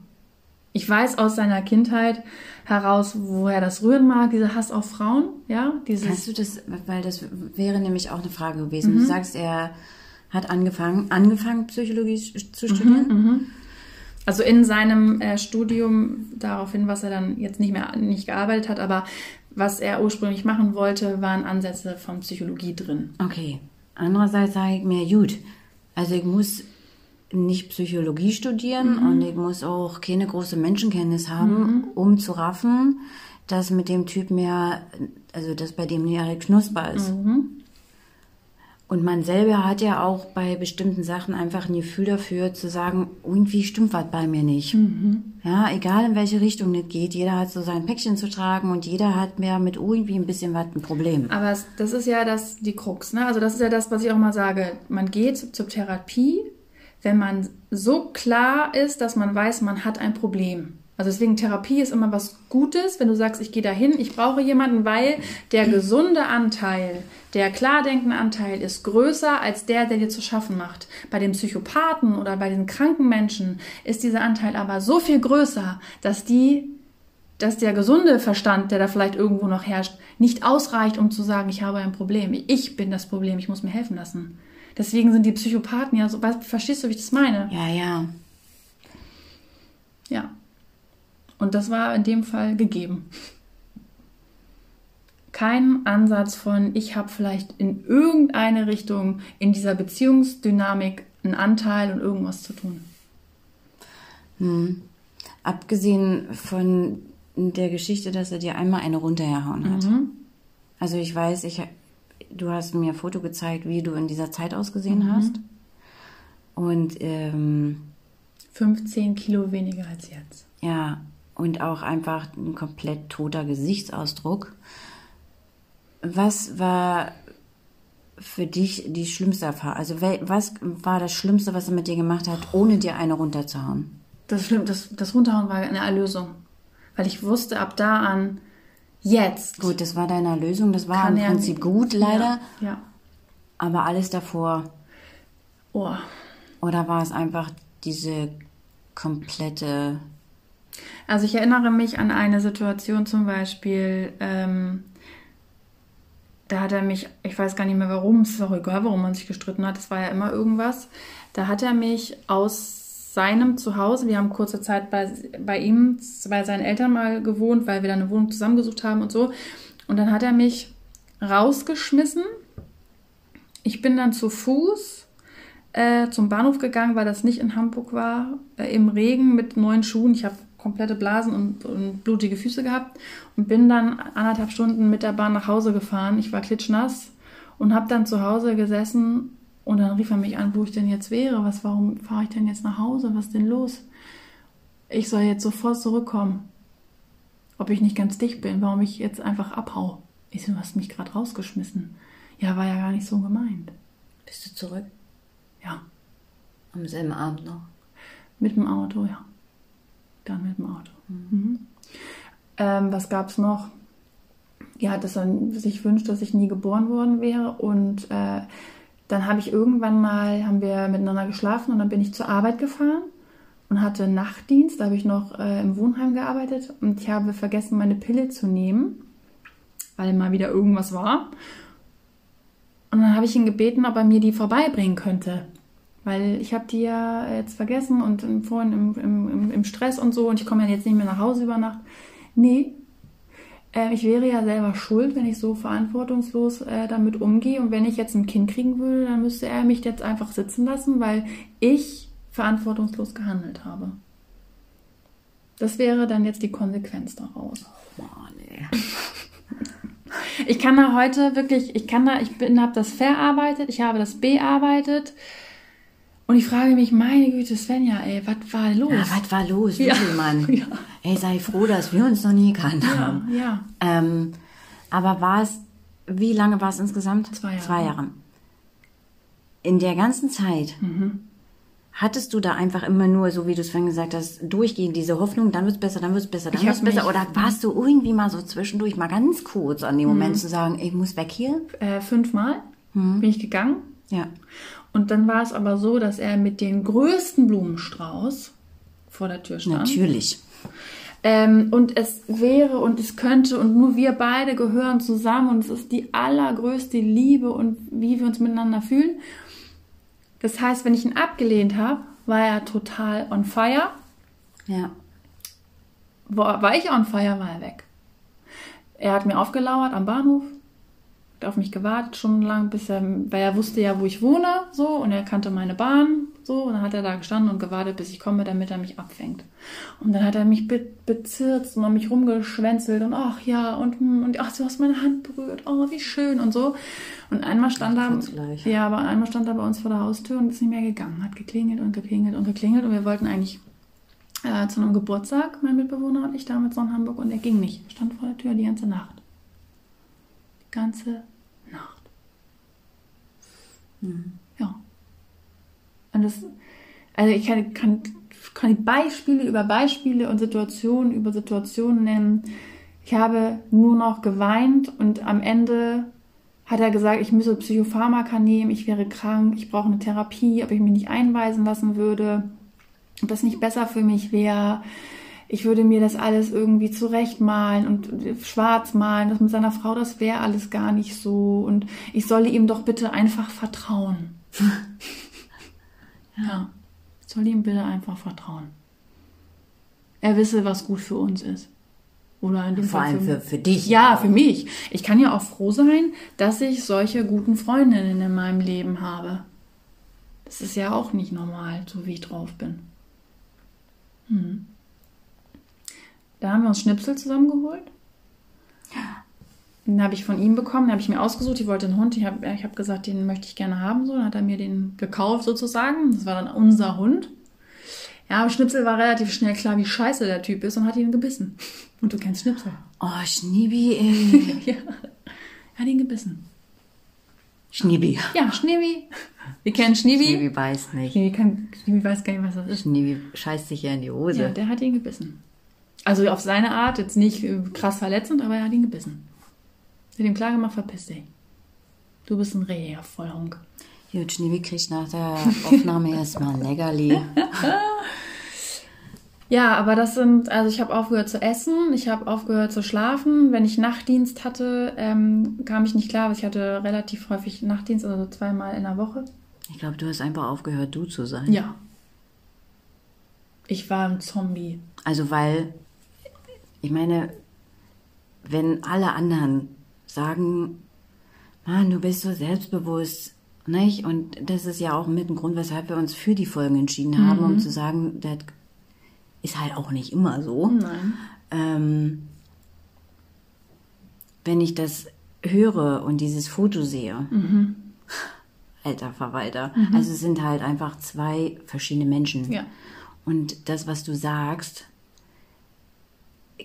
Ich weiß aus seiner Kindheit heraus, woher das rühren mag, dieser Hass auf Frauen, ja, dieses Kannst du das, weil das wäre nämlich auch eine Frage gewesen. Du sagst, er hat angefangen, angefangen Psychologie zu studieren. Also in seinem äh, Studium, daraufhin, was er dann jetzt nicht mehr nicht gearbeitet hat, aber was er ursprünglich machen wollte, waren Ansätze von Psychologie drin. Okay. Andererseits sage ich mir, gut, also ich muss nicht Psychologie studieren Mhm. und ich muss auch keine große Menschenkenntnis haben, um zu raffen, dass mit dem Typ mehr, also dass bei dem nähere Knusper ist. Mhm. Und man selber hat ja auch bei bestimmten Sachen einfach ein Gefühl dafür zu sagen, irgendwie stimmt was bei mir nicht. Mhm. Ja, egal in welche Richtung das geht, jeder hat so sein Päckchen zu tragen und jeder hat mehr mit irgendwie ein bisschen was ein Problem. Aber es, das ist ja das, die Krux, ne? Also das ist ja das, was ich auch mal sage. Man geht zur Therapie, wenn man so klar ist, dass man weiß, man hat ein Problem. Also deswegen Therapie ist immer was Gutes, wenn du sagst, ich gehe dahin, ich brauche jemanden, weil der gesunde Anteil, der klar Anteil ist größer als der, der dir zu schaffen macht. Bei den Psychopathen oder bei den kranken Menschen ist dieser Anteil aber so viel größer, dass die dass der gesunde Verstand, der da vielleicht irgendwo noch herrscht, nicht ausreicht, um zu sagen, ich habe ein Problem. Ich bin das Problem, ich muss mir helfen lassen. Deswegen sind die Psychopathen ja so, verstehst du, wie ich das meine? Ja, ja. Ja. Und das war in dem Fall gegeben. Kein Ansatz von, ich habe vielleicht in irgendeine Richtung in dieser Beziehungsdynamik einen Anteil und irgendwas zu tun. Abgesehen von der Geschichte, dass er dir einmal eine runtergehauen hat. Also ich weiß, ich, du hast mir ein Foto gezeigt, wie du in dieser Zeit ausgesehen hast. Und ähm, 15 Kilo weniger als jetzt. ja, und auch einfach ein komplett toter Gesichtsausdruck. Was war für dich die schlimmste Erfahrung? Also was war das Schlimmste, was er mit dir gemacht hat, ohne dir eine runterzuhauen? Das, Schlimm, das, das Runterhauen war eine Erlösung. Weil ich wusste ab da an, jetzt. Gut, das war deine Lösung, das war kann im Prinzip gut, leider. Ja. ja. Aber alles davor, Oh. oder war es einfach diese komplette. Also ich erinnere mich an eine Situation zum Beispiel, ähm, da hat er mich, ich weiß gar nicht mehr warum, es ist auch egal, warum man sich gestritten hat, es war ja immer irgendwas. Da hat er mich aus seinem Zuhause, wir haben kurze Zeit bei, bei ihm, bei seinen Eltern mal gewohnt, weil wir da eine Wohnung zusammengesucht haben und so. Und dann hat er mich rausgeschmissen. Ich bin dann zu Fuß äh, zum Bahnhof gegangen, weil das nicht in Hamburg war, äh, im Regen mit neuen Schuhen. Ich habe komplette Blasen und, und blutige Füße gehabt und bin dann anderthalb Stunden mit der Bahn nach Hause gefahren. Ich war klitschnass und habe dann zu Hause gesessen und dann rief er mich an, wo ich denn jetzt wäre. Was, warum fahre ich denn jetzt nach Hause? Was ist denn los? Ich soll jetzt sofort zurückkommen. Ob ich nicht ganz dicht bin, warum ich jetzt einfach abhau. Ich so, du hast mich gerade rausgeschmissen. Ja, war ja gar nicht so gemeint. Bist du zurück? Ja, Am selben Abend noch. mit dem Auto, ja. Dann mit dem Auto. Mhm. Ähm, was gab's noch? Ja, dass er sich wünscht, dass ich nie geboren worden wäre. Und äh, dann habe ich irgendwann mal, haben wir miteinander geschlafen und dann bin ich zur Arbeit gefahren und hatte Nachtdienst. Da habe ich noch äh, im Wohnheim gearbeitet und ich habe vergessen, meine Pille zu nehmen, weil mal wieder irgendwas war. Und dann habe ich ihn gebeten, ob er mir die vorbeibringen könnte. Weil ich habe die ja jetzt vergessen und vorhin im, im, im, im Stress und so und ich komme ja jetzt nicht mehr nach Hause über Nacht. Nee, äh, ich wäre ja selber schuld, wenn ich so verantwortungslos äh, damit umgehe. Und wenn ich jetzt ein Kind kriegen würde, dann müsste er mich jetzt einfach sitzen lassen, weil ich verantwortungslos gehandelt habe. Das wäre dann jetzt die Konsequenz daraus. Boah, nee. Ich kann da heute wirklich, ich kann da, ich bin, habe das verarbeitet, ich habe das bearbeitet und ich frage mich, meine Güte, Svenja, ey, was war los? Ja, was war los, Ja. Mann? Ja. Ey, sei froh, dass wir uns noch nie gekannt ja, haben. ja. Ähm, aber war es, wie lange war es insgesamt? Zwei Jahre. Zwei Jahre. In der ganzen Zeit Mhm. hattest du da einfach immer nur, so wie du es vorhin gesagt hast, durchgehend diese Hoffnung, dann wird's besser, dann wird's besser, dann wird's hab besser. Oder warst du irgendwie mal so zwischendurch mal ganz kurz an dem Mhm. Moment zu sagen, ich muss weg hier? Äh, fünfmal bin ich gegangen Ja. und dann war es aber so, dass er mit dem größten Blumenstrauß vor der Tür stand. Natürlich. Ähm, und es wäre und es könnte und nur wir beide gehören zusammen und es ist die allergrößte Liebe und wie wir uns miteinander fühlen. Das heißt, wenn ich ihn abgelehnt habe, war er total on fire. Ja. War, war ich on fire, war er weg. Er hat mir aufgelauert am Bahnhof, auf mich gewartet stundenlang, bis er, weil er wusste ja, wo ich wohne, so und er kannte meine Bahn, So, und dann hat er da gestanden und gewartet, bis ich komme, damit er mich abfängt. Und dann hat er mich be bezirzt und an mich rumgeschwänzelt und ach ja, und, hm, und ach, du hast meine Hand berührt, oh, wie schön und so. Und einmal stand er, ja, aber einmal stand er bei uns vor der Haustür und ist nicht mehr gegangen, hat geklingelt und geklingelt und geklingelt und wir wollten eigentlich äh, zu einem Geburtstag, mein Mitbewohner und ich damals noch in Hamburg und er ging nicht, stand vor der Tür die ganze Nacht. Ganze Nacht. Mhm. Ja. Und das, also ich kann, kann, kann Beispiele über Beispiele und Situationen über Situationen nennen. Ich habe nur noch geweint und am Ende hat er gesagt, ich müsse Psychopharmaka nehmen, ich wäre krank, ich brauche eine Therapie, ob ich mich nicht einweisen lassen würde, ob das nicht besser für mich wäre. Ich würde mir das alles irgendwie zurechtmalen und schwarz malen, das mit seiner Frau, das wäre alles gar nicht so. Und ich solle ihm doch bitte einfach vertrauen. ja, ich soll ihm bitte einfach vertrauen. Er wisse, was gut für uns ist. Oder in dem Vor Fall allem für, für dich. Ja, für mich. Ich kann ja auch froh sein, dass ich solche guten Freundinnen in meinem Leben habe. Das ist ja auch nicht normal, so wie ich drauf bin. Hm. Da haben wir uns Schnipsel zusammengeholt. Den habe ich von ihm bekommen, den habe ich mir ausgesucht. Ich wollte einen Hund. Ich habe ich hab gesagt, den möchte ich gerne haben. So, dann hat er mir den gekauft sozusagen. Das war dann unser Hund. Ja, aber Schnipsel war relativ schnell klar, wie scheiße der Typ ist und hat ihn gebissen. Und du kennst Schnipsel. Oh, Schniebi, ey. ja. Er hat ihn gebissen. Schniebi. Ja, Schniebi. Wir kennen Schniebi. Schniebi weiß nicht. Schniebi, kann, Schniebi weiß gar nicht, was das ist. Schniebi scheißt sich ja in die Hose. Ja, der hat ihn gebissen. Also auf seine Art, jetzt nicht äh, krass verletzend, aber er hat ihn gebissen. Er hat ihm klar gemacht, verpiss dich. Du bist ein Reh, ja, Vollhunk. Gut, Schniebi kriegt nach der Aufnahme erstmal ein Leckerli. Ja, aber das sind, also ich habe aufgehört zu essen, ich habe aufgehört zu schlafen. Wenn ich Nachtdienst hatte, ähm, kam ich nicht klar, aber ich hatte relativ häufig Nachtdienst, also zweimal in der Woche. Ich glaube, du hast einfach aufgehört, du zu sein. Ja. Ich war ein Zombie. Also, weil, ich meine, wenn alle anderen sagen, Mann, du bist so selbstbewusst, nicht? Und das ist ja auch mit ein Grund, weshalb wir uns für die Folgen entschieden haben, um zu sagen, das ist halt auch nicht immer so. Nein. Ähm, wenn ich das höre und dieses Foto sehe, alter Verwalter, also es sind halt einfach zwei verschiedene Menschen. Ja. Und das, was du sagst,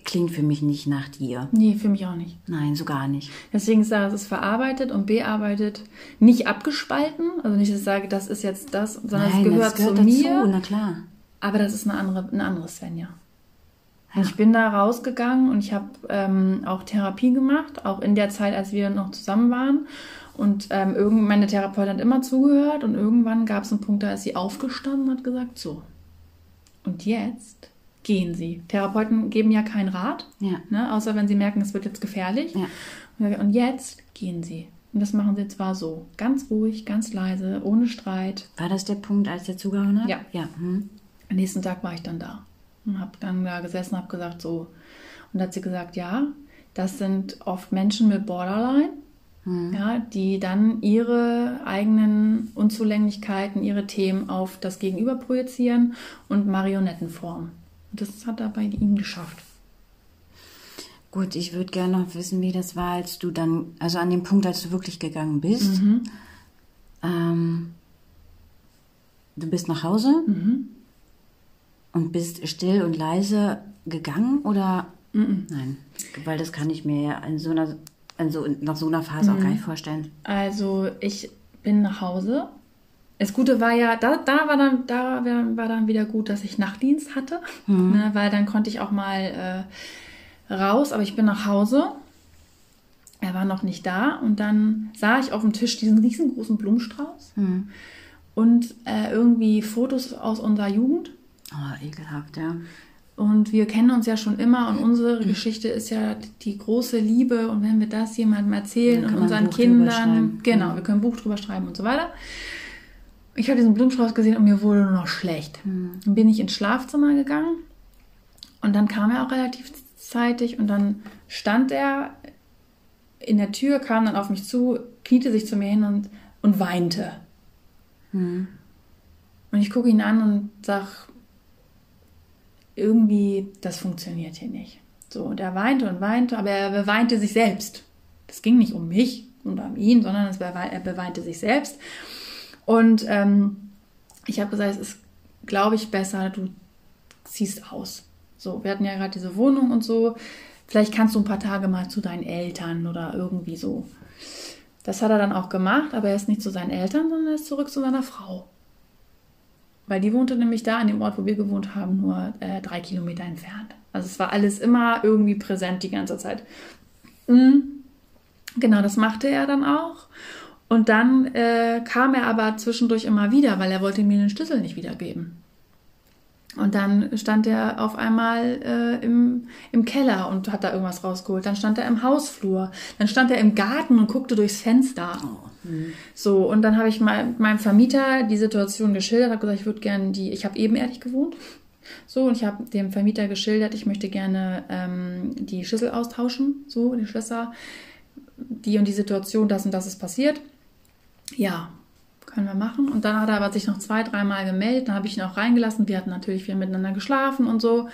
klingt für mich nicht nach dir. Nee, für mich auch nicht. Nein, so gar nicht. Deswegen sage ich, es ist verarbeitet und bearbeitet, nicht abgespalten. Also nicht, dass ich sage, das ist jetzt das, sondern Nein, es gehört, das gehört zu dazu, mir. na klar. Aber das ist eine andere, eine andere Svenja. Ich bin da rausgegangen und ich habe ähm, auch Therapie gemacht, auch in der Zeit, als wir noch zusammen waren. Und ähm, irgend, meine Therapeutin hat immer zugehört und irgendwann gab es einen Punkt, da ist sie aufgestanden und hat gesagt, so, und jetzt gehen Sie. Therapeuten geben ja keinen Rat, Ja. ne, außer wenn sie merken, es wird jetzt gefährlich. Ja. Und jetzt gehen Sie. Und das machen Sie zwar so, ganz ruhig, ganz leise, ohne Streit. War das der Punkt, als der zugehauen hat? Ja. Ja. Hm. Am nächsten Tag war ich dann da und habe dann da gesessen, habe gesagt so. Und da hat sie gesagt, ja, das sind oft Menschen mit Borderline, ja, die dann ihre eigenen Unzulänglichkeiten, ihre Themen auf das Gegenüber projizieren und Marionetten formen. Das hat er bei ihm geschafft. Gut, ich würde gerne noch wissen, wie das war, als du dann, also an dem Punkt, als du wirklich gegangen bist. Mhm. Ähm, du bist nach Hause Mhm. und bist still und leise gegangen oder? Nein, weil das kann ich mir ja in so einer, in so, nach so einer Phase auch gar nicht vorstellen. Also ich bin nach Hause. Das Gute war ja, da, da, war, dann, da war dann wieder gut, dass ich Nachtdienst hatte, ne, weil dann konnte ich auch mal äh, raus, aber ich bin nach Hause. Er war noch nicht da und dann sah ich auf dem Tisch diesen riesengroßen Blumenstrauß und äh, irgendwie Fotos aus unserer Jugend. Oh, ekelhaft, ja. Und wir kennen uns ja schon immer und unsere Geschichte ist ja die große Liebe. Und wenn wir das jemandem erzählen und unseren Kindern, genau, wir können ein Buch drüber schreiben und so weiter. Ich habe diesen Blumenstrauß gesehen und mir wurde nur noch schlecht. Dann bin ich ins Schlafzimmer gegangen und dann kam er auch relativ zeitig und dann stand er in der Tür, kam dann auf mich zu, kniete sich zu mir hin und, und weinte. Und ich gucke ihn an und sage, irgendwie, das funktioniert hier nicht. So, und er weinte und weinte, aber er beweinte sich selbst. Das ging nicht um mich und um ihn, sondern es er beweinte sich selbst. Und ähm, ich habe gesagt, es ist, glaube ich, besser, du ziehst aus. So, wir hatten ja gerade diese Wohnung und so. Vielleicht kannst du ein paar Tage mal zu deinen Eltern oder irgendwie so. Das hat er dann auch gemacht, aber er ist nicht zu seinen Eltern, sondern er ist zurück zu seiner Frau. Weil die wohnte nämlich da an dem Ort, wo wir gewohnt haben, nur äh, drei Kilometer entfernt. Also es war alles immer irgendwie präsent die ganze Zeit. Mhm. Genau, das machte er dann auch. Und dann äh, kam er aber zwischendurch immer wieder, weil er wollte mir den Schlüssel nicht wiedergeben. Und dann stand er auf einmal äh, im, im Keller und hat da irgendwas rausgeholt. Dann stand er im Hausflur. Dann stand er im Garten und guckte durchs Fenster. Oh. Mhm. So, und dann habe ich mal meinem Vermieter die Situation geschildert, habe gesagt, ich würde gerne die, ich habe ebenerdig gewohnt. So, und ich habe dem Vermieter geschildert, ich möchte gerne ähm, die Schlüssel austauschen, so, die Schlösser, die und die Situation, das und das ist passiert. Ja, können wir machen. Und dann hat er aber sich noch zwei, dreimal gemeldet. Dann habe ich ihn auch reingelassen. Wir hatten natürlich viel miteinander geschlafen und so.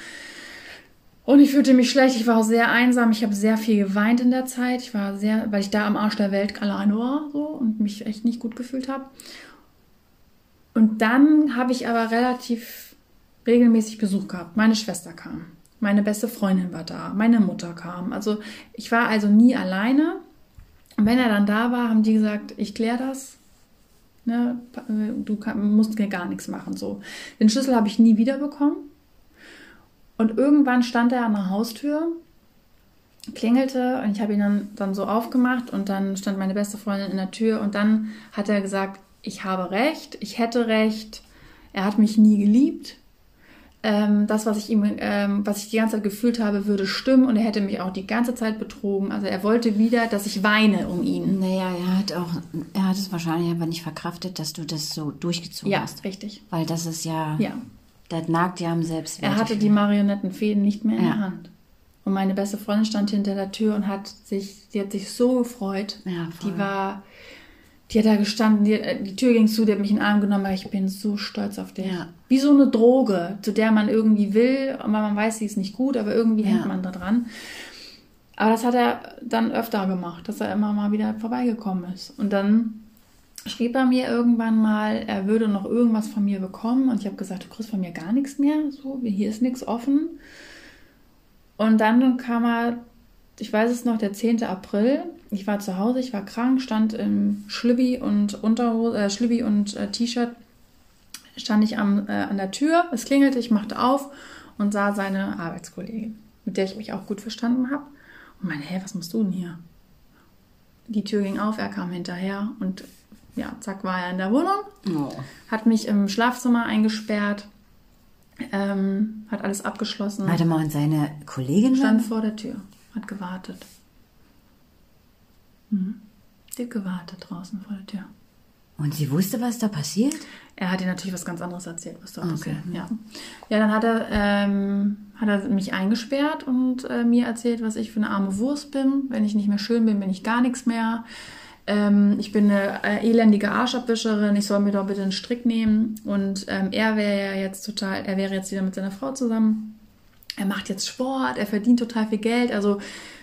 Und ich fühlte mich schlecht. Ich war auch sehr einsam. Ich habe sehr viel geweint in der Zeit. Ich war sehr, weil ich da am Arsch der Welt alleine war so, und mich echt nicht gut gefühlt habe. Und dann habe ich aber relativ regelmäßig Besuch gehabt. Meine Schwester kam. Meine beste Freundin war da. Meine Mutter kam. Also ich war also nie alleine. Und wenn er dann da war, haben die gesagt, ich kläre das. Ne, du kann, musst mir gar nichts machen. So. Den Schlüssel habe ich nie wiederbekommen. Und irgendwann stand er an der Haustür, klingelte und ich habe ihn dann, dann so aufgemacht und dann stand meine beste Freundin in der Tür und dann hat er gesagt, ich habe recht, ich hätte recht, er hat mich nie geliebt. Ähm, das, was ich ihm, ähm, was ich die ganze Zeit gefühlt habe, würde stimmen und er hätte mich auch die ganze Zeit betrogen. Also er wollte wieder, dass ich weine um ihn. Naja, er hat auch, er hat es wahrscheinlich aber nicht verkraftet, dass du das so durchgezogen ja, hast. Ja, richtig. Weil das ist ja, ja. das nagt ja am Selbstwert. Er hatte die Marionettenfäden nicht mehr in ja. der Hand. Und meine beste Freundin stand hinter der Tür und hat sich, sie hat sich so gefreut. Ja, voll. Die war, die hat da gestanden, die, äh, die Tür ging zu, die hat mich in den Arm genommen, weil ich bin so stolz auf dich. Ja. Wie so eine Droge, zu der man irgendwie will, aber man weiß, sie ist nicht gut, aber irgendwie ja. hängt man da dran. Aber das hat er dann öfter gemacht, dass er immer mal wieder vorbeigekommen ist. Und dann schrieb er mir irgendwann mal, er würde noch irgendwas von mir bekommen. Und ich habe gesagt, du kriegst von mir gar nichts mehr. So, hier ist nichts offen. Und dann kam er ich weiß es noch, der 10. April. Ich war zu Hause, ich war krank, stand im Schlibbi und Unterhose, äh, Schlibbi und äh, T-Shirt, stand ich am, äh, an der Tür. Es klingelte, ich machte auf und sah seine Arbeitskollegin, mit der ich mich auch gut verstanden habe. Und meine, hä, was machst du denn hier? Die Tür ging auf, er kam hinterher und ja, zack, war er in der Wohnung, oh. hat mich im Schlafzimmer eingesperrt, ähm, hat alles abgeschlossen. Warte mal, und seine Kollegin stand vor der Tür hat gewartet. Mhm. Die hat gewartet draußen vor der Tür. Und sie wusste, was da passiert? Er hat ihr natürlich was ganz anderes erzählt, was da Okay. passiert. Ja. ja, dann hat er, ähm, hat er mich eingesperrt und äh, mir erzählt, was ich für eine arme Wurst bin. Wenn ich nicht mehr schön bin, bin ich gar nichts mehr. Ähm, ich bin eine äh, elendige Arschabwischerin, ich soll mir doch bitte einen Strick nehmen. Und ähm, er wäre ja jetzt total, er wäre jetzt wieder mit seiner Frau zusammen er macht jetzt Sport, er verdient total viel Geld. Also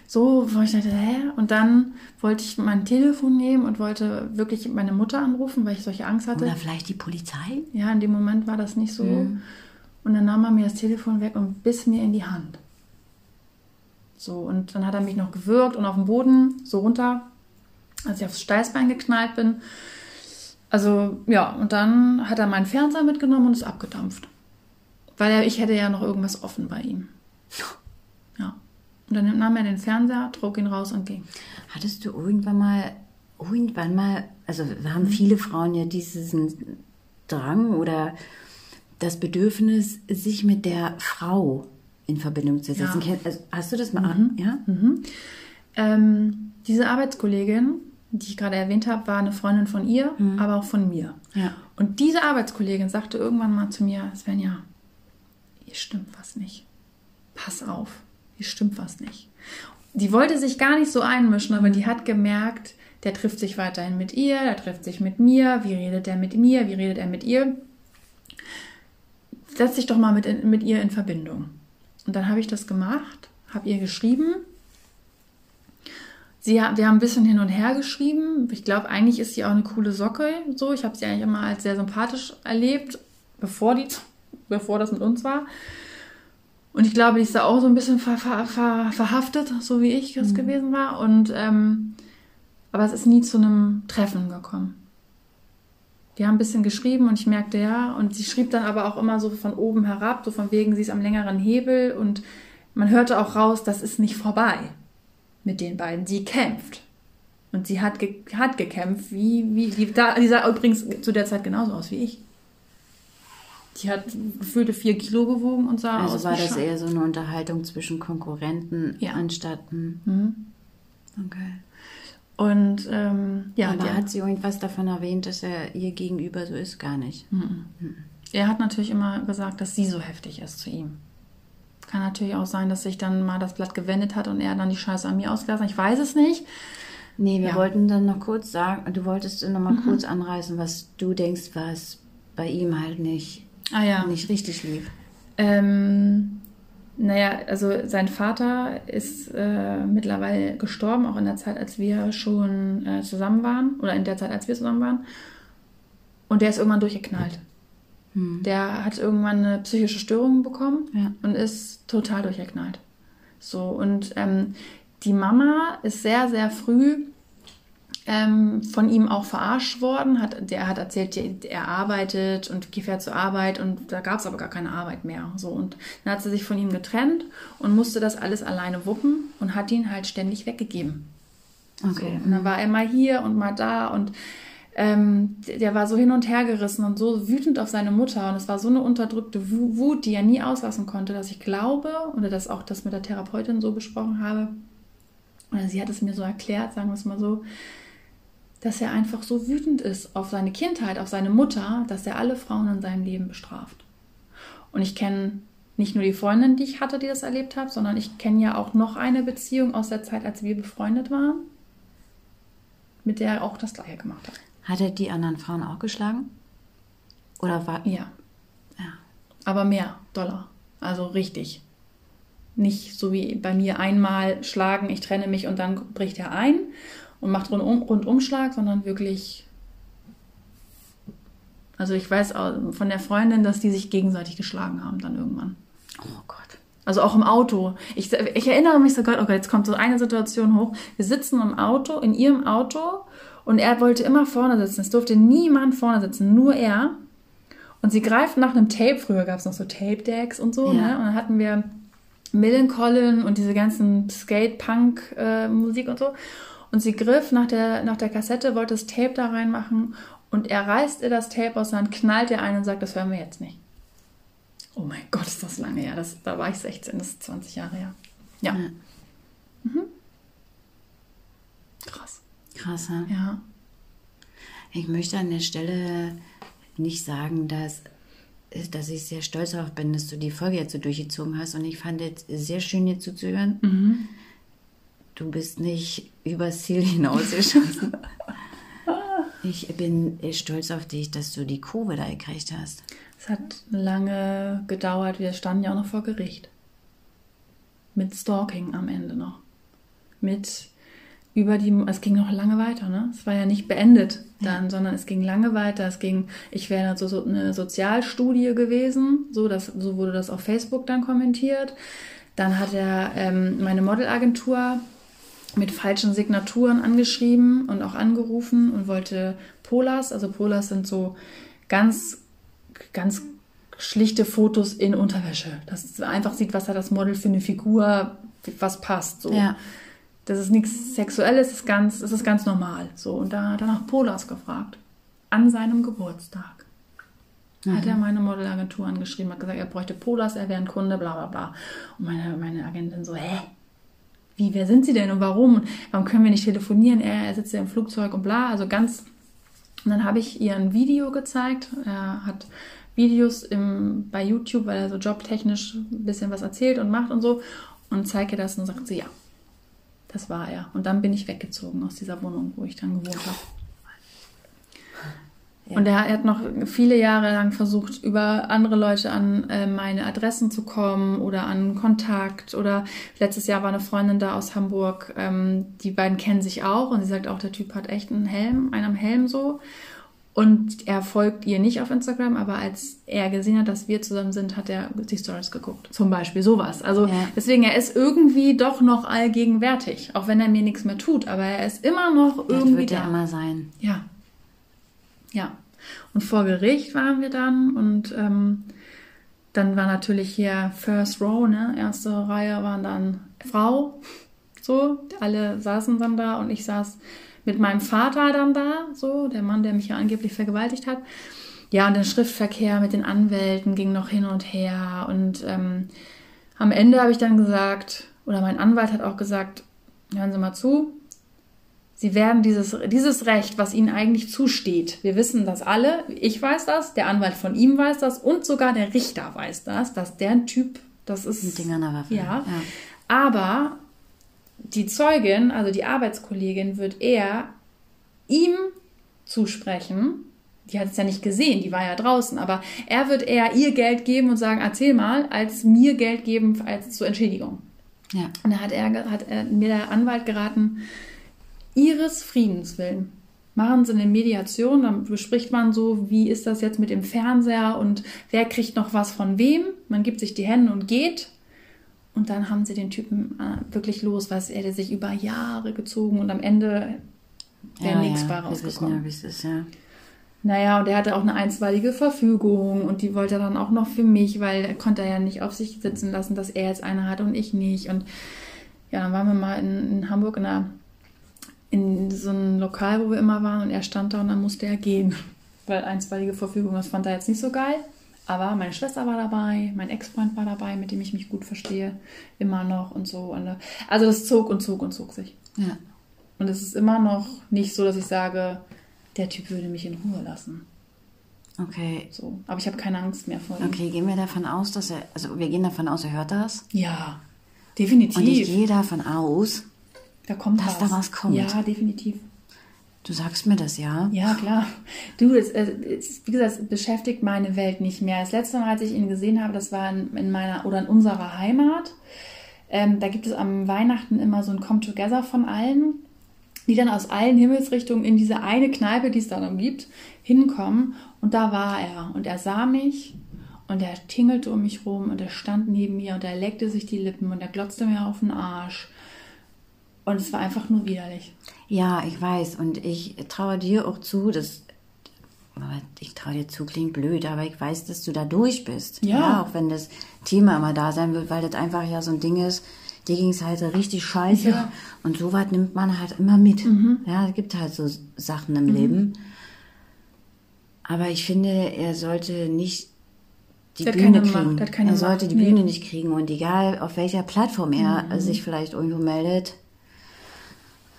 so, wo ich dachte, hä? Und dann wollte ich mein Telefon nehmen und wollte wirklich meine Mutter anrufen, weil ich solche Angst hatte. Oder vielleicht die Polizei? Ja, in dem Moment war das nicht so. Mhm. Und dann nahm er mir das Telefon weg und biss mir in die Hand. So, und dann hat er mich noch gewürgt und auf dem Boden so runter, als ich aufs Steißbein geknallt bin. Also, ja, und dann hat er meinen Fernseher mitgenommen und ist abgedampft. Weil er, ich hätte ja noch irgendwas offen bei ihm. Ja. Und dann nahm er den Fernseher, trug ihn raus und ging. Hattest du irgendwann mal, irgendwann mal, also haben viele Frauen ja diesen Drang oder das Bedürfnis, sich mit der Frau in Verbindung zu setzen. Ja. Also, hast du das mal Mhm. an? Ja? Mhm. Ähm, diese Arbeitskollegin, die ich gerade erwähnt habe, war eine Freundin von ihr, aber auch von mir. Ja. Und diese Arbeitskollegin sagte irgendwann mal zu mir, Svenja, hier stimmt was nicht. Pass auf, hier stimmt was nicht. Die wollte sich gar nicht so einmischen, aber die hat gemerkt, der trifft sich weiterhin mit ihr, der trifft sich mit mir, wie redet er mit mir, wie redet er mit ihr. setz dich doch mal mit, mit ihr in Verbindung. Und dann habe ich das gemacht, habe ihr geschrieben. Sie, wir haben ein bisschen hin und her geschrieben. Ich glaube, eigentlich ist sie auch eine coole Socke. So, ich habe sie eigentlich immer als sehr sympathisch erlebt, bevor, die, bevor das mit uns war. Und ich glaube, die ist da auch so ein bisschen ver, ver, ver, verhaftet, so wie ich es mhm. gewesen war. Und ähm, aber es ist nie zu einem Treffen gekommen. Die haben ein bisschen geschrieben und ich merkte ja, und sie schrieb dann aber auch immer so von oben herab, so von wegen, sie ist am längeren Hebel und man hörte auch raus, das ist nicht vorbei mit den beiden. Sie kämpft. Und sie hat, ge hat gekämpft, wie, wie, die, da, die sah übrigens zu der Zeit genauso aus wie ich. Die hat gefühlte vier Kilo gewogen und sah also aus. Also war das eher so eine Unterhaltung zwischen Konkurrenten ja. anstatt. Hm. Mhm. Okay. Und ähm, ja. Aber hat sie irgendwas davon erwähnt, dass er ihr gegenüber so ist? Gar nicht. Mhm. Mhm. Er hat natürlich immer gesagt, dass sie so heftig ist zu ihm. Kann natürlich auch sein, dass sich dann mal das Blatt gewendet hat und er dann die Scheiße an mir ausgelassen. Ich weiß es nicht. Nee, wir ja. wollten dann noch kurz sagen, du wolltest noch mal mhm. kurz anreißen, was du denkst, was bei ihm halt nicht ah, ja. nicht richtig lief? Ähm, naja, also sein Vater ist äh, mittlerweile gestorben, auch in der Zeit, als wir schon äh, zusammen waren, oder in der Zeit, als wir zusammen waren. Und der ist irgendwann durchgeknallt. Hm. Der hat irgendwann eine psychische Störung bekommen ja. und ist total durchgeknallt. So, und ähm, die Mama ist sehr, sehr früh ähm, von ihm auch verarscht worden. Hat, der hat erzählt, er arbeitet und fährt zur Arbeit und da gab es aber gar keine Arbeit mehr. So, und dann hat sie sich von ihm getrennt und musste das alles alleine wuppen und hat ihn halt ständig weggegeben. Okay. So, und dann war er mal hier und mal da und ähm, der war so hin und her gerissen und so wütend auf seine Mutter und es war so eine unterdrückte Wut, die er nie auslassen konnte, dass ich glaube, oder dass auch das mit der Therapeutin so besprochen habe, oder sie hat es mir so erklärt, sagen wir es mal so, dass er einfach so wütend ist auf seine Kindheit, auf seine Mutter, dass er alle Frauen in seinem Leben bestraft. Und ich kenne nicht nur die Freundin, die ich hatte, die das erlebt hat, sondern ich kenne ja auch noch eine Beziehung aus der Zeit, als wir befreundet waren, mit der er auch das gleiche gemacht hat. Hat er die anderen Frauen auch geschlagen? Oder war. Ja. Ja. Aber mehr Dollar. Also richtig. Nicht so wie bei mir einmal schlagen, ich trenne mich und dann bricht er ein und macht Rundum, Rundumschlag, sondern wirklich. Also ich weiß von der Freundin, dass die sich gegenseitig geschlagen haben dann irgendwann. Oh Gott. Also auch im Auto. Ich, ich erinnere mich so Gott, okay, jetzt kommt so eine Situation hoch. Wir sitzen im Auto, in ihrem Auto und er wollte immer vorne sitzen. Es durfte niemand vorne sitzen, nur er. Und sie greift nach einem Tape. Früher gab es noch so Tape-Decks und so. Ja. Ne? Und dann hatten wir Millencolin und diese ganzen Skate-Punk-Musik äh, und so. Und sie griff nach der, nach der Kassette, wollte das Tape da reinmachen und er reißt ihr das Tape aus der Hand, knallt ihr ein und sagt, das hören wir jetzt nicht. Oh mein Gott, ist das lange her. Das, da war ich 16, das ist 20 Jahre her. Ja. ja. Mhm. Krass. Krass, ne? Ja. Ich möchte an der Stelle nicht sagen, dass, dass ich sehr stolz darauf bin, dass du die Folge jetzt so durchgezogen hast. Und ich fand es sehr schön, dir zuzuhören. Mhm. Du bist nicht übers Ziel hinausgeschossen. ich bin stolz auf dich, dass du die Kurve da gekriegt hast. Es hat lange gedauert. Wir standen ja auch noch vor Gericht. Mit Stalking am Ende noch. Mit über die, es ging noch lange weiter, ne? Es war ja nicht beendet dann, ja. sondern es ging lange weiter. Es ging, ich wäre so, so eine Sozialstudie gewesen, so, das, so wurde das auf Facebook dann kommentiert. Dann hat er ähm, meine Modelagentur mit falschen Signaturen angeschrieben und auch angerufen und wollte Polas, also Polas sind so ganz, ganz schlichte Fotos in Unterwäsche. Dass man einfach sieht, was hat das Model für eine Figur, was passt. So. Ja. Das ist nichts Sexuelles, das ist ganz, das ist ganz normal. So. Und da hat er nach Polas gefragt. An seinem Geburtstag. Mhm. Hat er meine Modelagentur angeschrieben, hat gesagt, er bräuchte Polas, er wäre ein Kunde, bla bla bla. Und meine, meine Agentin so, hä? Wie, wer sind Sie denn und warum? Und warum können wir nicht telefonieren? Er, er sitzt ja im Flugzeug und bla. Also ganz. Und dann habe ich ihr ein Video gezeigt. Er hat Videos im, bei YouTube, weil er so jobtechnisch ein bisschen was erzählt und macht und so. Und zeige ihr das und sagt sie, ja, das war er. Und dann bin ich weggezogen aus dieser Wohnung, wo ich dann gewohnt habe. Ja. Und er, hat noch viele Jahre lang versucht, über andere Leute an äh, meine Adressen zu kommen oder an Kontakt. Oder letztes Jahr war eine Freundin da aus Hamburg. Ähm, die beiden kennen sich auch und sie sagt auch, der Typ hat echt einen Helm, einen am Helm so. Und er folgt ihr nicht auf Instagram, aber als er gesehen hat, dass wir zusammen sind, hat er die Stories geguckt. Zum Beispiel sowas. Also ja. deswegen, er ist irgendwie doch noch allgegenwärtig, auch wenn er mir nichts mehr tut, aber er ist immer noch irgendwie das wird da. er immer sein. Ja. Ja. Und vor Gericht waren wir dann und ähm, dann war natürlich hier First Row, ne? Erste Reihe waren dann Frau. So, alle saßen dann da und ich saß mit meinem Vater dann da, so, der Mann, der mich ja angeblich vergewaltigt hat. Ja, und der Schriftverkehr mit den Anwälten ging noch hin und her. Und ähm, am Ende habe ich dann gesagt, oder mein Anwalt hat auch gesagt, hören Sie mal zu, Sie werden dieses, dieses Recht, was Ihnen eigentlich zusteht, wir wissen das alle, ich weiß das, der Anwalt von ihm weiß das und sogar der Richter weiß das, dass der Typ, das ist. Mit Ding an der Waffe. Ja. ja. Aber die Zeugin, also die Arbeitskollegin, wird eher ihm zusprechen. Die hat es ja nicht gesehen, die war ja draußen, aber er wird eher ihr Geld geben und sagen, erzähl mal, als mir Geld geben als zur Entschädigung. Ja. Und da hat er, hat er, mir der Anwalt geraten, ihres Friedens willen. Machen Sie eine Mediation, dann bespricht man so, wie ist das jetzt mit dem Fernseher und wer kriegt noch was von wem. Man gibt sich die Hände und geht. Und dann haben sie den Typen äh, wirklich los, was er sich über Jahre gezogen und am Ende wäre ja, nichts ja, bei rausgekommen. Ja, ist, ja. Naja, und er hatte auch eine einstweilige Verfügung und die wollte er dann auch noch für mich, weil er konnte ja nicht auf sich sitzen lassen, dass er jetzt eine hat und ich nicht. Und ja, dann waren wir mal in, in Hamburg in, einer, in so einem Lokal, wo wir immer waren und er stand da und dann musste er gehen, weil einstweilige Verfügung, das fand er jetzt nicht so geil. Aber meine Schwester war dabei, mein Ex-Freund war dabei, mit dem ich mich gut verstehe, immer noch und so. Äh, also das zog und zog und zog sich. Ja. Und es ist immer noch nicht so, dass ich sage, der Typ würde mich in Ruhe lassen. Okay. So. Aber ich habe keine Angst mehr vor ihm. Okay, gehen wir davon aus, dass er, also wir gehen davon aus, er hört das? Ja, definitiv. Und ich gehe davon aus, da kommt dass was. da was kommt. Ja, definitiv. Du sagst mir das, ja? Ja, klar. Du, das, äh, wie gesagt, es beschäftigt meine Welt nicht mehr. Das letzte Mal, als ich ihn gesehen habe, das war in, in meiner oder in unserer Heimat. Ähm, da gibt es am Weihnachten immer so ein Come Together von allen, die dann aus allen Himmelsrichtungen in diese eine Kneipe, die es da noch gibt, hinkommen. Und da war er. Und er sah mich und er tingelte um mich rum und er stand neben mir und er leckte sich die Lippen und er glotzte mir auf den Arsch. Und es war einfach nur widerlich. Ja, ich weiß. Und ich traue dir auch zu, dass. Ich traue dir zu, klingt blöd, aber ich weiß, dass du da durch bist. Ja. ja. Auch wenn das Thema immer da sein wird, weil das einfach ja so ein Ding ist, dir ging es halt richtig scheiße. Ja. Und so weit nimmt man halt immer mit. Mhm. Ja, es gibt halt so Sachen im mhm. Leben. Aber ich finde, er sollte nicht die das Bühne kriegen. Er sollte die nee. Bühne nicht kriegen. Und egal, auf welcher Plattform er mhm. sich vielleicht irgendwo meldet,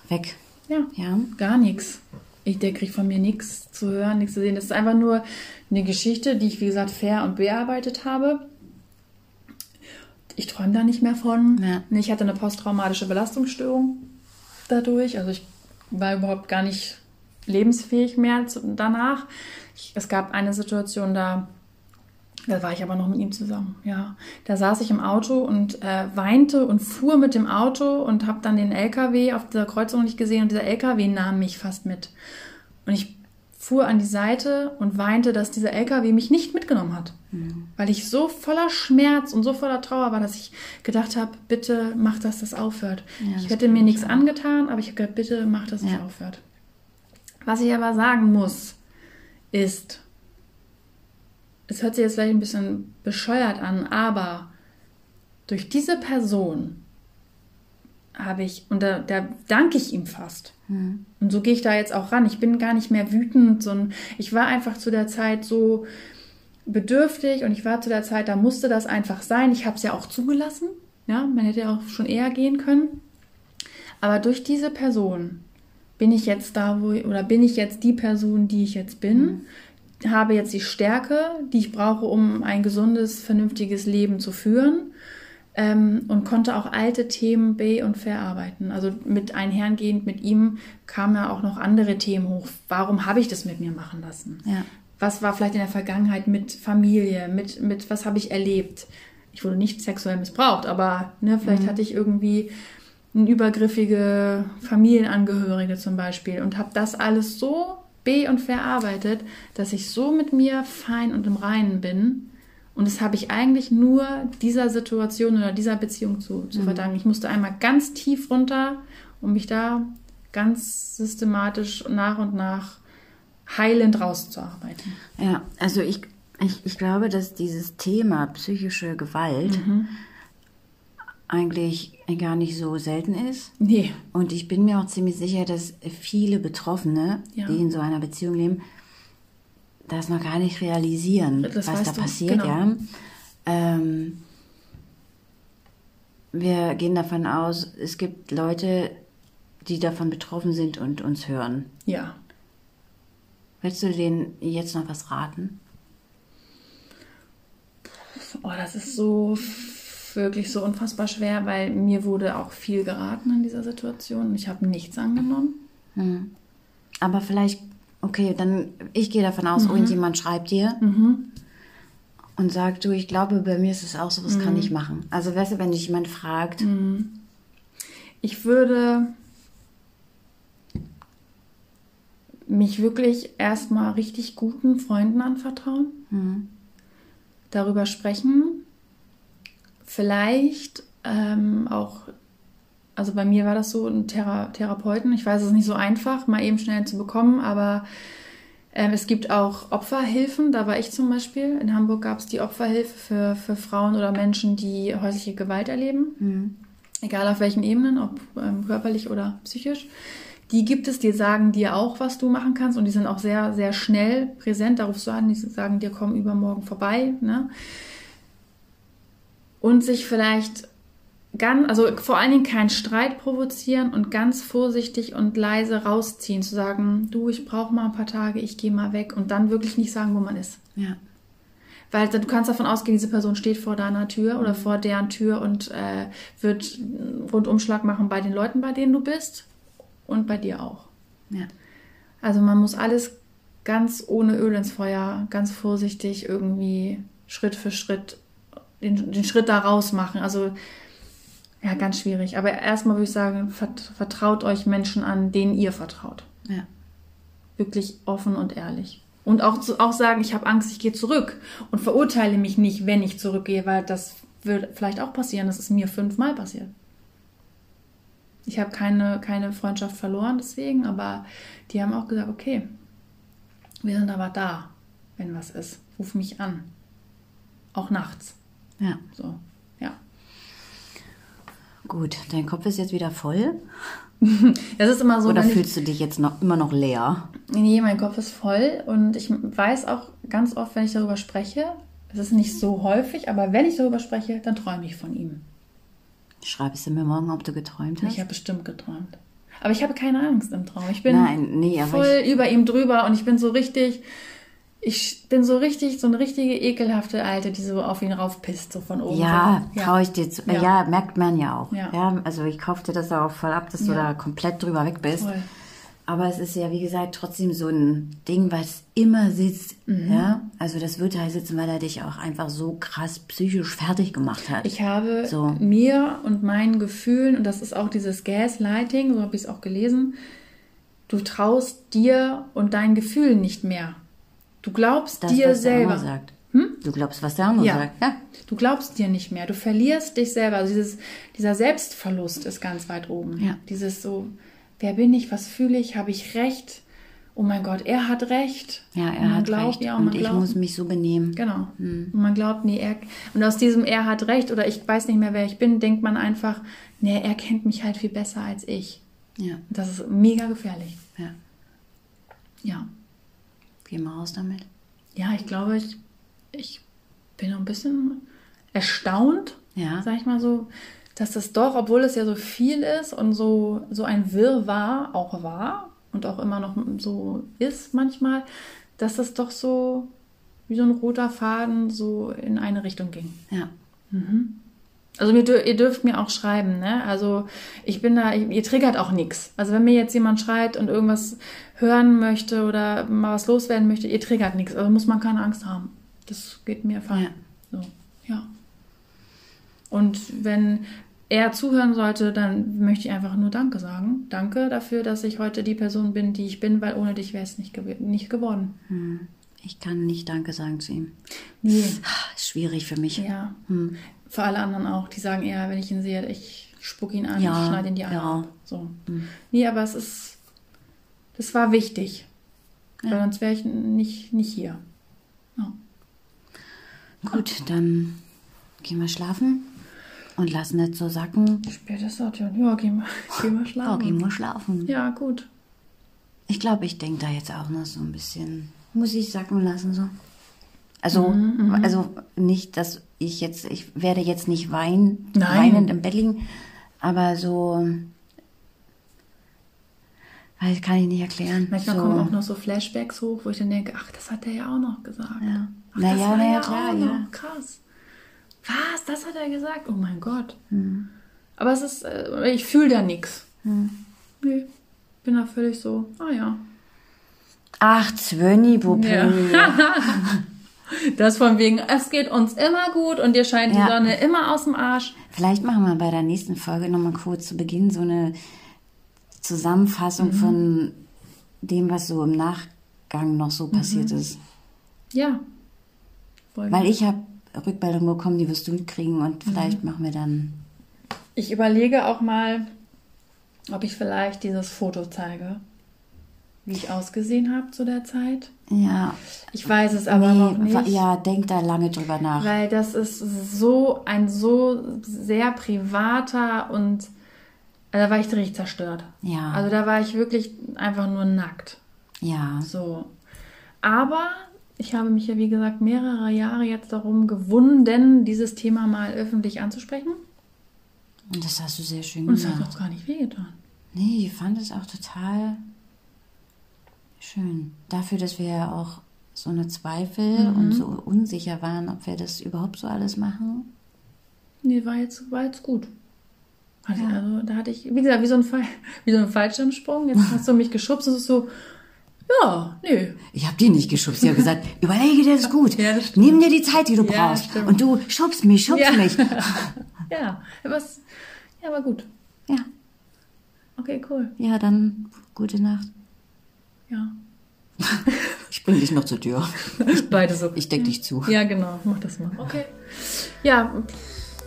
weg. Ja, ja. gar nichts. Ich, der kriegt von mir nichts zu hören, nichts zu sehen. Das ist einfach nur eine Geschichte, die ich, wie gesagt, fair und bearbeitet habe. Ich träume da nicht mehr von. Ja. Ich hatte eine posttraumatische Belastungsstörung dadurch. Also ich war überhaupt gar nicht lebensfähig mehr danach. Ich, es gab eine Situation, da da war ich aber noch mit ihm zusammen, ja. Da saß ich im Auto und äh, weinte und fuhr mit dem Auto und habe dann den LKW auf dieser Kreuzung nicht gesehen und dieser LKW nahm mich fast mit. Und ich fuhr an die Seite und weinte, dass dieser LKW mich nicht mitgenommen hat. Mhm. Weil ich so voller Schmerz und so voller Trauer war, dass ich gedacht habe, bitte mach, dass das aufhört. Ja, ich hätte mir nichts auch. angetan, aber ich habe gedacht, bitte mach, dass es ja. aufhört. Was ich aber sagen muss, ist, es hört sich jetzt vielleicht ein bisschen bescheuert an, aber durch diese Person habe ich, und da, da danke ich ihm fast. Mhm. Und so gehe ich da jetzt auch ran. Ich bin gar nicht mehr wütend, sondern ich war einfach zu der Zeit so bedürftig und ich war zu der Zeit, da musste das einfach sein. Ich habe es ja auch zugelassen. Ja, man hätte ja auch schon eher gehen können. Aber durch diese Person bin ich jetzt da, wo, oder bin ich jetzt die Person, die ich jetzt bin. Mhm habe jetzt die Stärke, die ich brauche, um ein gesundes, vernünftiges Leben zu führen. ähm, und konnte auch alte Themen be- und verarbeiten. Also mit einhergehend mit ihm kamen ja auch noch andere Themen hoch. Warum habe ich das mit mir machen lassen? Ja. Was war vielleicht in der Vergangenheit mit Familie, mit, mit was habe ich erlebt? Ich wurde nicht sexuell missbraucht, aber ne, vielleicht hatte ich irgendwie eine übergriffige Familienangehörige zum Beispiel und habe das alles so be- und verarbeitet, dass ich so mit mir fein und im Reinen bin. Und das habe ich eigentlich nur dieser Situation oder dieser Beziehung zu, zu verdanken. Ich musste einmal ganz tief runter, um mich da ganz systematisch nach und nach heilend rauszuarbeiten. Ja, also ich, ich, ich glaube, dass dieses Thema psychische Gewalt eigentlich gar nicht so selten ist. Nee. Und ich bin mir auch ziemlich sicher, dass viele Betroffene, Ja. die in so einer Beziehung leben, das noch gar nicht realisieren, Das was da du, passiert, genau. ja. Ähm, wir gehen davon aus, es gibt Leute, die davon betroffen sind und uns hören. Ja. Willst du denen jetzt noch was raten? Oh, das ist so wirklich so unfassbar schwer, weil mir wurde auch viel geraten in dieser Situation. Ich habe nichts angenommen. Aber vielleicht, okay, dann, ich gehe davon aus, irgendjemand schreibt dir und sagt, du, ich glaube, bei mir ist es auch so, was kann ich machen? Also, weißt du, wenn dich jemand fragt, Ich würde mich wirklich erstmal richtig guten Freunden anvertrauen, darüber sprechen, vielleicht ähm, auch, also bei mir war das so, ein Thera Therapeuten, ich weiß, es ist nicht so einfach, mal eben schnell zu bekommen, aber ähm, es gibt auch Opferhilfen, da war ich zum Beispiel, in Hamburg gab es die Opferhilfe für, für Frauen oder Menschen, die häusliche Gewalt erleben egal auf welchen Ebenen, ob ähm, körperlich oder psychisch. Die gibt es, die sagen dir auch, was du machen kannst und die sind auch sehr, sehr schnell präsent. Da rufst du an, die sagen dir, komm übermorgen vorbei. Ne? Und sich vielleicht ganz, also vor allen Dingen keinen Streit provozieren und ganz vorsichtig und leise rausziehen, zu sagen, du, ich brauche mal ein paar Tage, ich gehe mal weg und dann wirklich nicht sagen, wo man ist. ja, Weil du kannst davon ausgehen, diese Person steht vor deiner Tür oder vor deren Tür und äh, wird einen Rundumschlag machen bei den Leuten, bei denen du bist und bei dir auch. ja, Also man muss alles ganz ohne Öl ins Feuer, ganz vorsichtig irgendwie Schritt für Schritt den, den Schritt da raus machen. Also ja, ganz schwierig. Aber erstmal würde ich sagen, vert, vertraut euch Menschen an, denen ihr vertraut. ja, Wirklich offen und ehrlich. Und auch, auch sagen, ich habe Angst, ich gehe zurück. Und verurteile mich nicht, wenn ich zurückgehe, weil das wird vielleicht auch passieren. Das ist mir fünfmal passiert. Ich habe keine, keine Freundschaft verloren deswegen, aber die haben auch gesagt, okay, wir sind aber da, wenn was ist. Ruf mich an. Auch nachts. Ja. So, ja. Gut, dein Kopf ist jetzt wieder voll. Das ist immer so, Oder wenn ich, fühlst du dich jetzt noch immer noch leer? Nee, mein Kopf ist voll und ich weiß auch ganz oft, wenn ich darüber spreche, es ist nicht so häufig, aber wenn ich darüber spreche, dann träume ich von ihm. Schreibst du mir morgen, ob du geträumt hast? Ich habe bestimmt geträumt. Aber ich habe keine Angst im Traum. Ich bin Nein, nee, voll über ihm drüber und ich bin so richtig, ich bin so richtig, so eine richtige ekelhafte Alte, die so auf ihn raufpisst, so von oben. Ja, ja. traue ich dir zu. Ja. Ja. merkt man ja auch. Ja. Ja. also ich kaufe dir das auch voll ab, dass du da komplett drüber weg bist. Voll. Aber es ist ja, wie gesagt, trotzdem so ein Ding, was immer sitzt. Mhm. Ja, also das wird halt sitzen, weil er dich auch einfach so krass psychisch fertig gemacht hat. Ich habe So. mir und meinen Gefühlen, und das ist auch dieses Gaslighting, so habe ich es auch gelesen, du traust dir und deinen Gefühlen nicht mehr. Du glaubst das, dir was der selber. andere sagt. Du glaubst, was der andere Ja. sagt. Ja. Du glaubst dir nicht mehr. Du verlierst dich selber. Also dieses, dieser Selbstverlust ist ganz weit oben. Ja. Dieses so, wer bin ich, was fühle ich, habe ich recht? Oh mein Gott, er hat recht. Ja, er hat glaubt, recht. Ja, und, und ich glaubt, muss mich so benehmen. Genau. Hm. Und man glaubt, nee, er. Und aus diesem er hat recht oder ich weiß nicht mehr, wer ich bin, denkt man einfach, nee, er kennt mich halt viel besser als ich. Ja, das ist mega gefährlich. ja. Ja. Geh mal raus damit. Ja, ich glaube, ich, ich bin noch ein bisschen erstaunt, Ja. sag ich mal so, dass das doch, obwohl es ja so viel ist und so, so ein Wirrwarr auch war und auch immer noch so ist manchmal, dass das doch so wie so ein roter Faden so in eine Richtung ging. Ja. Also ihr, dür- ihr dürft mir auch schreiben, ne? Also ich bin da, ihr triggert auch nichts. Also wenn mir jetzt jemand schreibt und irgendwas hören möchte oder mal was loswerden möchte, ihr triggert nichts. Also muss man keine Angst haben. Das geht mir fein. Ja. So, ja. Und wenn er zuhören sollte, dann möchte ich einfach nur Danke sagen. Danke dafür, dass ich heute die Person bin, die ich bin, weil ohne dich wäre es nicht, gew nicht geworden. Ich kann nicht Danke sagen zu ihm. Nee. Ist Schwierig für mich. Ja. Für alle anderen auch, die sagen eher, wenn ich ihn sehe, ich spuck ihn an, Ja, ich schneide ihn die Eier ja. ab. So. Nee, aber es ist, das war wichtig. Weil sonst wäre ich nicht, nicht hier. Ja. Gut, dann gehen wir schlafen und lassen es so sacken. Spät ist das ja. Ja, gehen wir, gehen wir Oh, schlafen. gehen wir schlafen. Ja, gut. Ich glaube, ich denke da jetzt auch noch so ein bisschen. Muss ich sacken lassen so. Also, Mhm, also nicht, dass ich jetzt, ich werde jetzt nicht weinen, Nein. weinend im Bett liegen, aber so, weil kann ich nicht erklären. Manchmal so, kommen auch noch so Flashbacks hoch, wo ich dann denke, ach, das hat er ja auch noch gesagt. Ja. Ach, Na das ja, war na ja, klar, auch ja. noch. Krass. Was? Das hat er gesagt? Oh mein Gott. Hm. Aber es ist, äh, ich fühle da nichts. Nee, bin da völlig so, ah ja. Ach, Zwönni, Puppe. Ja. Das von wegen, es geht uns immer gut und dir scheint Ja. die Sonne immer aus dem Arsch. Vielleicht machen wir bei der nächsten Folge nochmal kurz zu Beginn so eine Zusammenfassung Mhm. von dem, was so im Nachgang noch so passiert Mhm. ist. Ja. Voll Weil ich habe Rückmeldungen bekommen, die wirst du kriegen und vielleicht Mhm. machen wir dann. Ich überlege auch mal, ob ich vielleicht dieses Foto zeige, wie ich ausgesehen habe zu der Zeit. Ja, Ich weiß es aber noch nee, wa- nicht. ja, denk da lange drüber nach. Weil das ist so ein so sehr privater und also da war ich richtig zerstört. Ja. Also da war ich wirklich einfach nur nackt. ja, So. Aber ich habe mich ja, wie gesagt, mehrere Jahre jetzt darum gewunden, dieses Thema mal öffentlich anzusprechen. und das hast du sehr schön Und es hat gemacht. auch gar nicht wehgetan. Nee, ich fand es auch total schön. Dafür, dass wir ja auch so eine Zweifel Mhm. und so unsicher waren, ob wir das überhaupt so alles machen. Nee, war jetzt, war jetzt gut. Also, Ja. also da hatte ich, wie gesagt, wie so ein, Fall, wie so ein Fallschirmsprung. Jetzt hast du mich geschubst und es ist so, ja, nee. Ich habe die nicht geschubst. Ich habe gesagt, überlege dir das gut. Ja, das. Nimm dir die Zeit, die du Ja, brauchst. Und du schubst mich, schubst Ja. mich. Ja, was, ja, war gut. Ja, Okay, cool. ja, dann gute Nacht. Ja. Ich bring dich noch zur Tür. Beide so. Ich deck dich zu. Ja, genau, mach das mal. Okay. Ja,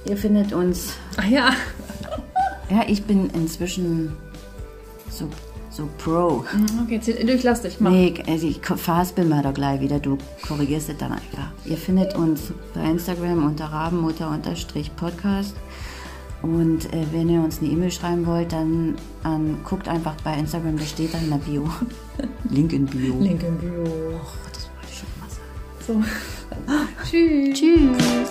Ihr findet uns. ach ja. Ja, ich bin inzwischen so, so pro. Okay, zieh- du, ich lass dich mal. Nee, also ich verhaspel mal da gleich wieder. Du korrigierst es dann einfach. Ihr findet uns bei Instagram unter rabenmutter-podcast. Und äh, wenn ihr uns eine E-Mail schreiben wollt, dann ähm, guckt einfach bei Instagram, da steht dann in der Bio. Link in Bio. Link im Bio. Oh, das wollte ich schon mal sagen. So. Tschüss. Tschüss.